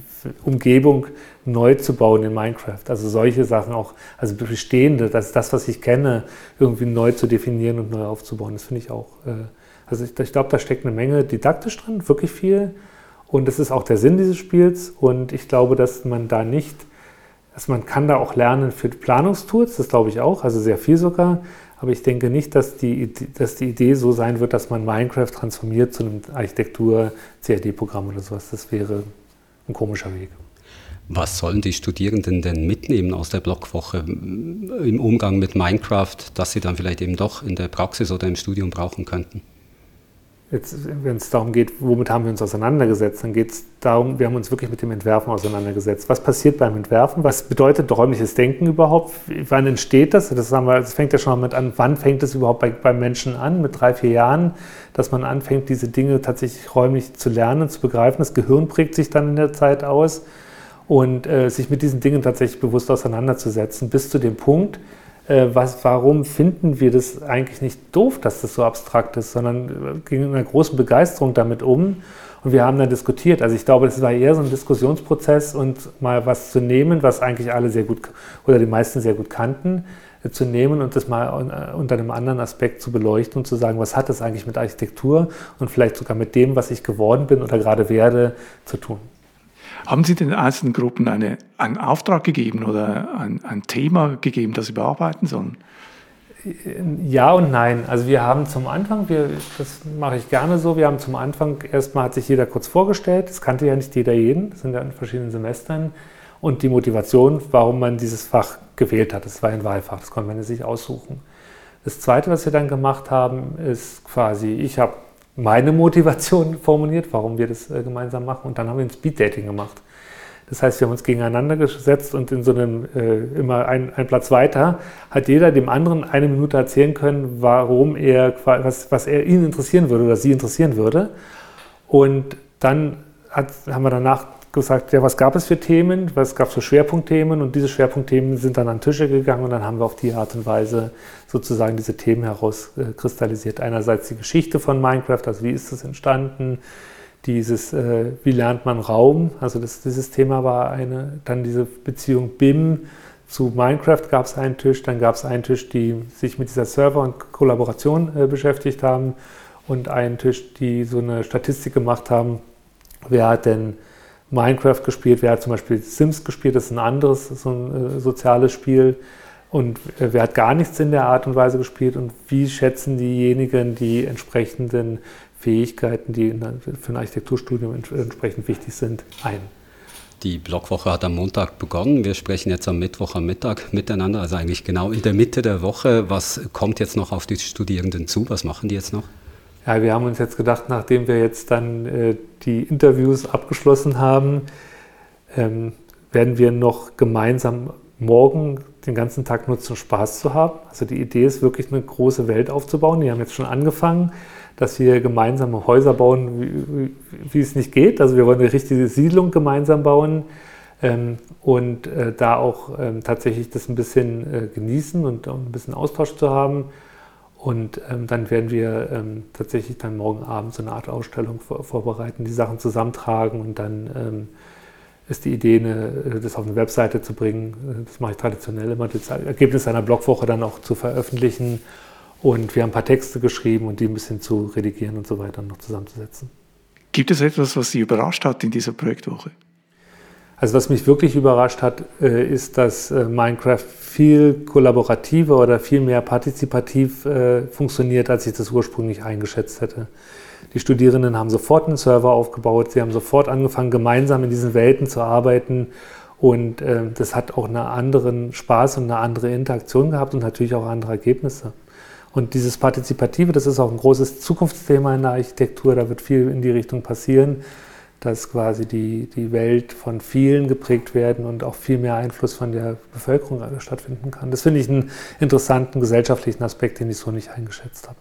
Umgebung neu zu bauen in Minecraft. Also solche Sachen auch, also bestehende, das das, was ich kenne, irgendwie neu zu definieren und neu aufzubauen. Das finde ich auch äh, also ich, ich glaube, da steckt eine Menge didaktisch drin, wirklich viel. Und das ist auch der Sinn dieses Spiels. Und ich glaube, dass man da nicht, dass man kann da auch lernen für Planungstools, das glaube ich auch, also sehr viel sogar. Aber ich denke nicht, dass die, dass die Idee so sein wird, dass man Minecraft transformiert zu einem Architektur-CAD-Programm oder sowas. Das wäre ein komischer Weg. Was sollen die Studierenden denn mitnehmen aus der Blockwoche im Umgang mit Minecraft, das sie dann vielleicht eben doch in der Praxis oder im Studium brauchen könnten? Wenn es darum geht, womit haben wir uns auseinandergesetzt, dann geht es darum, wir haben uns wirklich mit dem Entwerfen auseinandergesetzt. Was passiert beim Entwerfen? Was bedeutet räumliches Denken überhaupt? Wann entsteht das? Das, wir, das fängt ja schon mal mit an, wann fängt es überhaupt bei, beim Menschen an? Mit drei, vier Jahren, dass man anfängt, diese Dinge tatsächlich räumlich zu lernen, zu begreifen. Das Gehirn prägt sich dann in der Zeit aus und äh, sich mit diesen Dingen tatsächlich bewusst auseinanderzusetzen, bis zu dem Punkt, äh, was, warum finden wir das eigentlich nicht doof, dass das so abstrakt ist, sondern äh, gingen in einer großen Begeisterung damit um. Und wir haben dann diskutiert. Also ich glaube, das war eher so ein Diskussionsprozess und mal was zu nehmen, was eigentlich alle sehr gut oder die meisten sehr gut kannten, äh, zu nehmen und das mal unter einem anderen Aspekt zu beleuchten und zu sagen, was hat das eigentlich mit Architektur und vielleicht sogar mit dem, was ich geworden bin oder gerade werde, zu tun. Haben Sie den einzelnen Gruppen eine, einen Auftrag gegeben oder ein, ein Thema gegeben, das Sie bearbeiten sollen? Ja und nein. Also wir haben zum Anfang, wir, das mache ich gerne so, wir haben zum Anfang, erstmal hat sich jeder kurz vorgestellt, das kannte ja nicht jeder jeden, das sind ja in verschiedenen Semestern. Und die Motivation, warum man dieses Fach gewählt hat, das war ein Wahlfach, das konnte man sich aussuchen. Das Zweite, was wir dann gemacht haben, ist quasi, ich habe meine Motivation formuliert, warum wir das äh, gemeinsam machen. Und dann haben wir ein Speed-Dating gemacht. Das heißt, wir haben uns gegeneinander gesetzt und in so einem äh, immer ein, ein, Platz weiter hat jeder dem anderen eine Minute erzählen können, warum er was, was er ihn interessieren würde oder sie interessieren würde. Und dann hat, haben wir danach gesagt, ja, was gab es für Themen, was gab es für Schwerpunktthemen? Und diese Schwerpunktthemen sind dann an Tische gegangen und dann haben wir auf die Art und Weise sozusagen diese Themen herauskristallisiert. Einerseits die Geschichte von Minecraft, also wie ist es entstanden, dieses, äh, wie lernt man Raum, also das, dieses Thema war eine, dann diese Beziehung BIM zu Minecraft gab es einen Tisch, dann gab es einen Tisch, die sich mit dieser Server- und Kollaboration äh, beschäftigt haben und einen Tisch, die so eine Statistik gemacht haben, wer hat denn Minecraft gespielt, wer hat zum Beispiel Sims gespielt, das ist ein anderes, so ein äh, soziales Spiel. Und äh, wer hat gar nichts in der Art und Weise gespielt und wie schätzen diejenigen die entsprechenden Fähigkeiten, die für ein Architekturstudium entsprechend wichtig sind, ein? Die Blockwoche hat am Montag begonnen. Wir sprechen jetzt am Mittwoch am Mittag miteinander, also eigentlich genau in der Mitte der Woche. Was kommt jetzt noch auf die Studierenden zu? Was machen die jetzt noch? Ja, wir haben uns jetzt gedacht, nachdem wir jetzt dann äh, die Interviews abgeschlossen haben, ähm, werden wir noch gemeinsam morgen den ganzen Tag nutzen, Spaß zu haben. Also die Idee ist wirklich eine große Welt aufzubauen. Die haben jetzt schon angefangen, dass wir gemeinsame Häuser bauen, wie, wie, wie es nicht geht. Also wir wollen eine richtige Siedlung gemeinsam bauen ähm, und äh, da auch ähm, tatsächlich das ein bisschen äh, genießen und, und ein bisschen Austausch zu haben. Und ähm, dann werden wir ähm, tatsächlich dann morgen Abend so eine Art Ausstellung vor, vorbereiten, die Sachen zusammentragen und dann ähm, ist die Idee, eine, das auf eine Webseite zu bringen. Das mache ich traditionell immer, das Ergebnis einer Blogwoche dann auch zu veröffentlichen. Und wir haben ein paar Texte geschrieben und die ein bisschen zu redigieren und so weiter noch zusammenzusetzen. Gibt es etwas, was Sie überrascht hat in dieser Projektwoche? Also was mich wirklich überrascht hat, äh, ist, dass äh, Minecraft viel kollaborativer oder viel mehr partizipativ äh, funktioniert, als ich das ursprünglich eingeschätzt hätte. Die Studierenden haben sofort einen Server aufgebaut, sie haben sofort angefangen, gemeinsam in diesen Welten zu arbeiten und das hat auch einen anderen Spaß und eine andere Interaktion gehabt und natürlich auch andere Ergebnisse. Und dieses Partizipative, das ist auch ein großes Zukunftsthema in der Architektur, da wird viel in die Richtung passieren dass quasi die, die Welt von vielen geprägt werden und auch viel mehr Einfluss von der Bevölkerung stattfinden kann. Das finde ich einen interessanten gesellschaftlichen Aspekt, den ich so nicht eingeschätzt habe.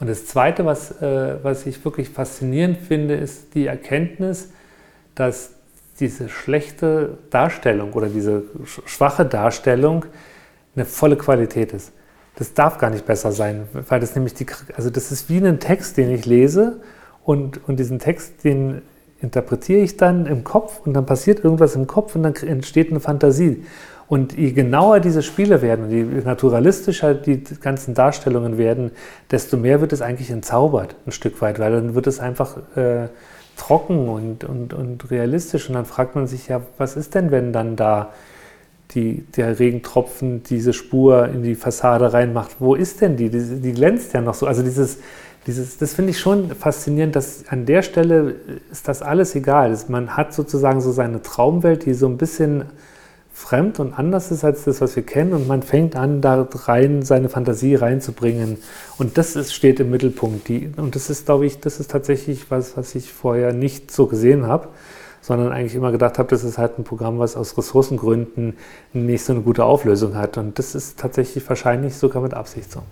Und das Zweite, was, äh, was ich wirklich faszinierend finde, ist die Erkenntnis, dass diese schlechte Darstellung oder diese schwache Darstellung eine volle Qualität ist. Das darf gar nicht besser sein, weil das nämlich die, also das ist wie ein Text, den ich lese und, und diesen Text, den interpretiere ich dann im Kopf und dann passiert irgendwas im Kopf und dann entsteht eine Fantasie. Und je genauer diese Spiele werden je naturalistischer die ganzen Darstellungen werden, desto mehr wird es eigentlich entzaubert, ein Stück weit, weil dann wird es einfach äh, trocken und, und, und realistisch. Und dann fragt man sich ja, was ist denn, wenn dann da die, der Regentropfen diese Spur in die Fassade reinmacht? Wo ist denn die? Die, die glänzt ja noch so. Also dieses, dieses, das finde ich schon faszinierend, dass an der Stelle ist das alles egal. Man hat sozusagen so seine Traumwelt, die so ein bisschen fremd und anders ist als das, was wir kennen, und man fängt an, da rein seine Fantasie reinzubringen. Und das ist, steht im Mittelpunkt. Die, und das ist, glaube ich, das ist tatsächlich was, was ich vorher nicht so gesehen habe, sondern eigentlich immer gedacht habe, das ist halt ein Programm, was aus Ressourcengründen nicht so eine gute Auflösung hat. Und das ist tatsächlich wahrscheinlich sogar mit Absicht so.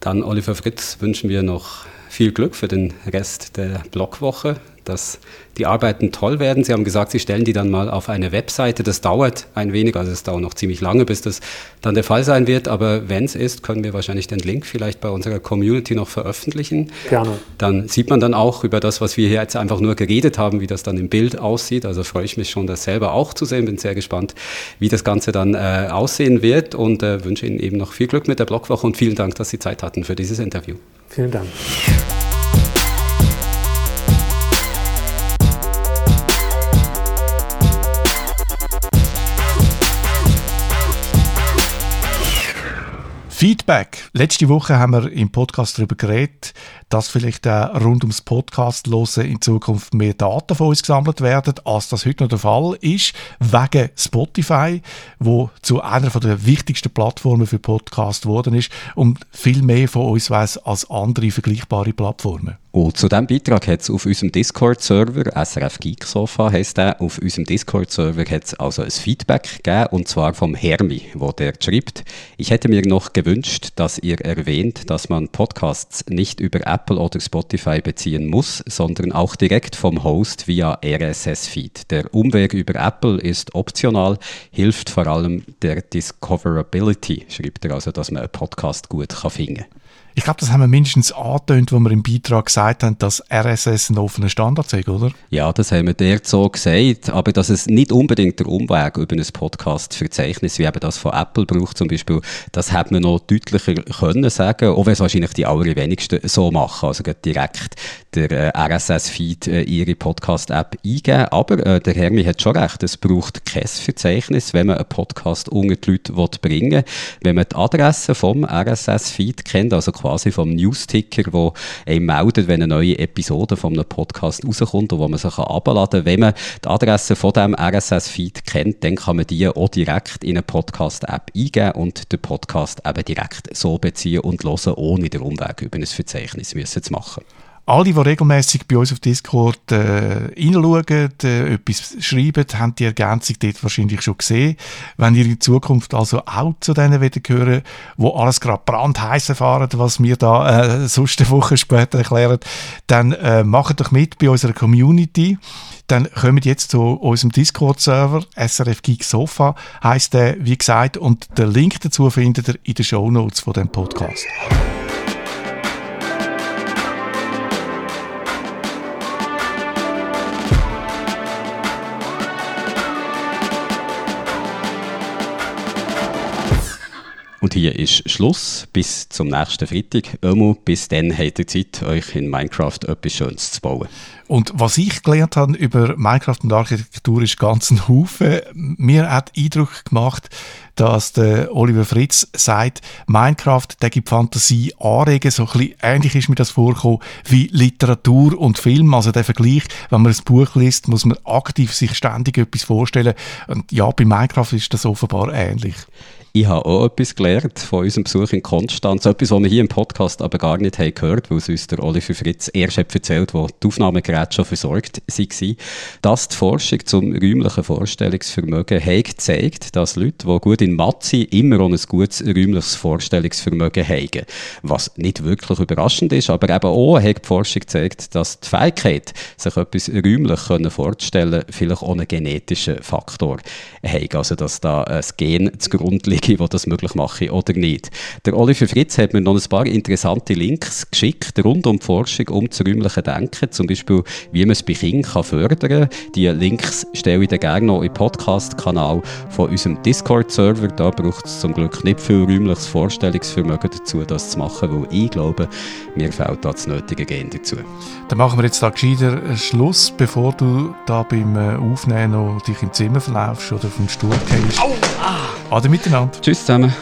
Dann Oliver Fritz wünschen wir noch viel Glück für den Rest der Blogwoche dass die Arbeiten toll werden. Sie haben gesagt, Sie stellen die dann mal auf eine Webseite. Das dauert ein wenig, also es dauert noch ziemlich lange, bis das dann der Fall sein wird. Aber wenn es ist, können wir wahrscheinlich den Link vielleicht bei unserer Community noch veröffentlichen. Gerne. Dann sieht man dann auch über das, was wir hier jetzt einfach nur geredet haben, wie das dann im Bild aussieht. Also freue ich mich schon, das selber auch zu sehen. Bin sehr gespannt, wie das Ganze dann äh, aussehen wird und äh, wünsche Ihnen eben noch viel Glück mit der Blogwoche und vielen Dank, dass Sie Zeit hatten für dieses Interview. Vielen Dank. Feedback. Letzte Woche haben wir im Podcast darüber geredet, dass vielleicht auch rund ums Podcast hören in Zukunft mehr Daten von uns gesammelt werden, als das heute noch der Fall ist, wegen Spotify, wo zu einer der wichtigsten Plattformen für Podcast geworden ist und viel mehr von uns weiß als andere vergleichbare Plattformen. Und zu diesem Beitrag hat es auf unserem Discord-Server, SRF Geek Sofa heisst der, auf unserem Discord-Server hat es also ein Feedback gegeben, und zwar vom Hermi, wo der schreibt, ich hätte mir noch gewünscht, dass ihr erwähnt, dass man Podcasts nicht über Apple oder Spotify beziehen muss, sondern auch direkt vom Host via RSS-Feed. Der Umweg über Apple ist optional, hilft vor allem der Discoverability, schreibt er also, dass man einen Podcast gut finden kann. Ich glaube, das haben wir mindestens angetönt, wo wir im Beitrag gesagt haben, dass RSS ein offener Standard ist, oder? Ja, das haben wir dort so gesagt, aber dass es nicht unbedingt der Umweg über ein Podcast-Verzeichnis, wie eben das von Apple braucht zum Beispiel, das hätte man noch deutlicher können sagen, auch wenn es wahrscheinlich die allerwenigsten so machen, also direkt der äh, RSS-Feed äh, ihre Podcast-App eingeben. Aber äh, der Hermi hat schon recht, es braucht kein Verzeichnis, wenn man einen Podcast unter die Leute bringen will. Wenn man die Adresse vom RSS-Feed kennt, also quasi vom Newsticker, wo einem meldet, wenn eine neue Episode von einem Podcast rauskommt und wo man sich abladen kann. Wenn man die Adresse von diesem RSS-Feed kennt, dann kann man die auch direkt in eine Podcast-App eingeben und den Podcast eben direkt so beziehen und hören, ohne den Umweg über ein Verzeichnis müssen zu machen alle, die regelmäßig bei uns auf Discord äh, reinschauen, äh, etwas schreiben, haben die Ergänzung dort wahrscheinlich schon gesehen. Wenn ihr in Zukunft also auch zu denen wieder hören, wo alles gerade brandheiß erfahren, was wir da äh, sonst eine Woche später erklären, dann äh, macht doch mit bei unserer Community. Dann kommt jetzt zu unserem Discord-Server, SRF Geek Sofa, heisst der, wie gesagt, und den Link dazu findet ihr in den Show Notes von dem Podcast. Und hier ist Schluss. Bis zum nächsten Freitag. Ömu, bis dann habt ihr Zeit, euch in Minecraft etwas Schönes zu bauen. Und was ich gelernt habe über Minecraft und Architektur ist ganz ein Haufen. Mir hat Eindruck gemacht, dass der Oliver Fritz sagt, Minecraft, der gibt Fantasie anregen, so ein bisschen ähnlich ist mir das vorgekommen wie Literatur und Film, also der Vergleich, wenn man ein Buch liest, muss man aktiv sich ständig etwas vorstellen und ja, bei Minecraft ist das offenbar ähnlich. Ich habe auch etwas gelernt von unserem Besuch in Konstanz. Etwas, was wir hier im Podcast aber gar nicht haben gehört, weil es uns der Oliver Fritz erst hat erzählt wo die Aufnahmegeräte schon versorgt waren. Dass die Forschung zum räumlichen Vorstellungsvermögen hat gezeigt, dass Leute, die gut in Mathe sind, immer auch ein gutes räumliches Vorstellungsvermögen haben. Was nicht wirklich überraschend ist, aber eben auch hat die Forschung gezeigt, dass die Fähigkeit, sich etwas räumlich vorzustellen, vielleicht einen genetischen Faktor hat. Also, dass da ein Gen zugrunde liegt die das möglich machen oder nicht. Der Oliver Fritz hat mir noch ein paar interessante Links geschickt rund um die Forschung um das räumliche Denken, zum Beispiel, wie man es bei Kindern fördern kann. Die Links stelle ich dann gerne noch im Podcast-Kanal von unserem Discord-Server. Da braucht es zum Glück nicht viel räumliches Vorstellungsvermögen dazu, das zu machen, weil ich glaube, mir fehlt da das nötige Gen dazu. Dann machen wir jetzt da gescheiter Schluss, bevor du da beim äh, Aufnehmen noch dich im Zimmer verlaufst oder auf den Stuhl gehst. Au! Ah! Ade miteinander. Tschüss zusammen.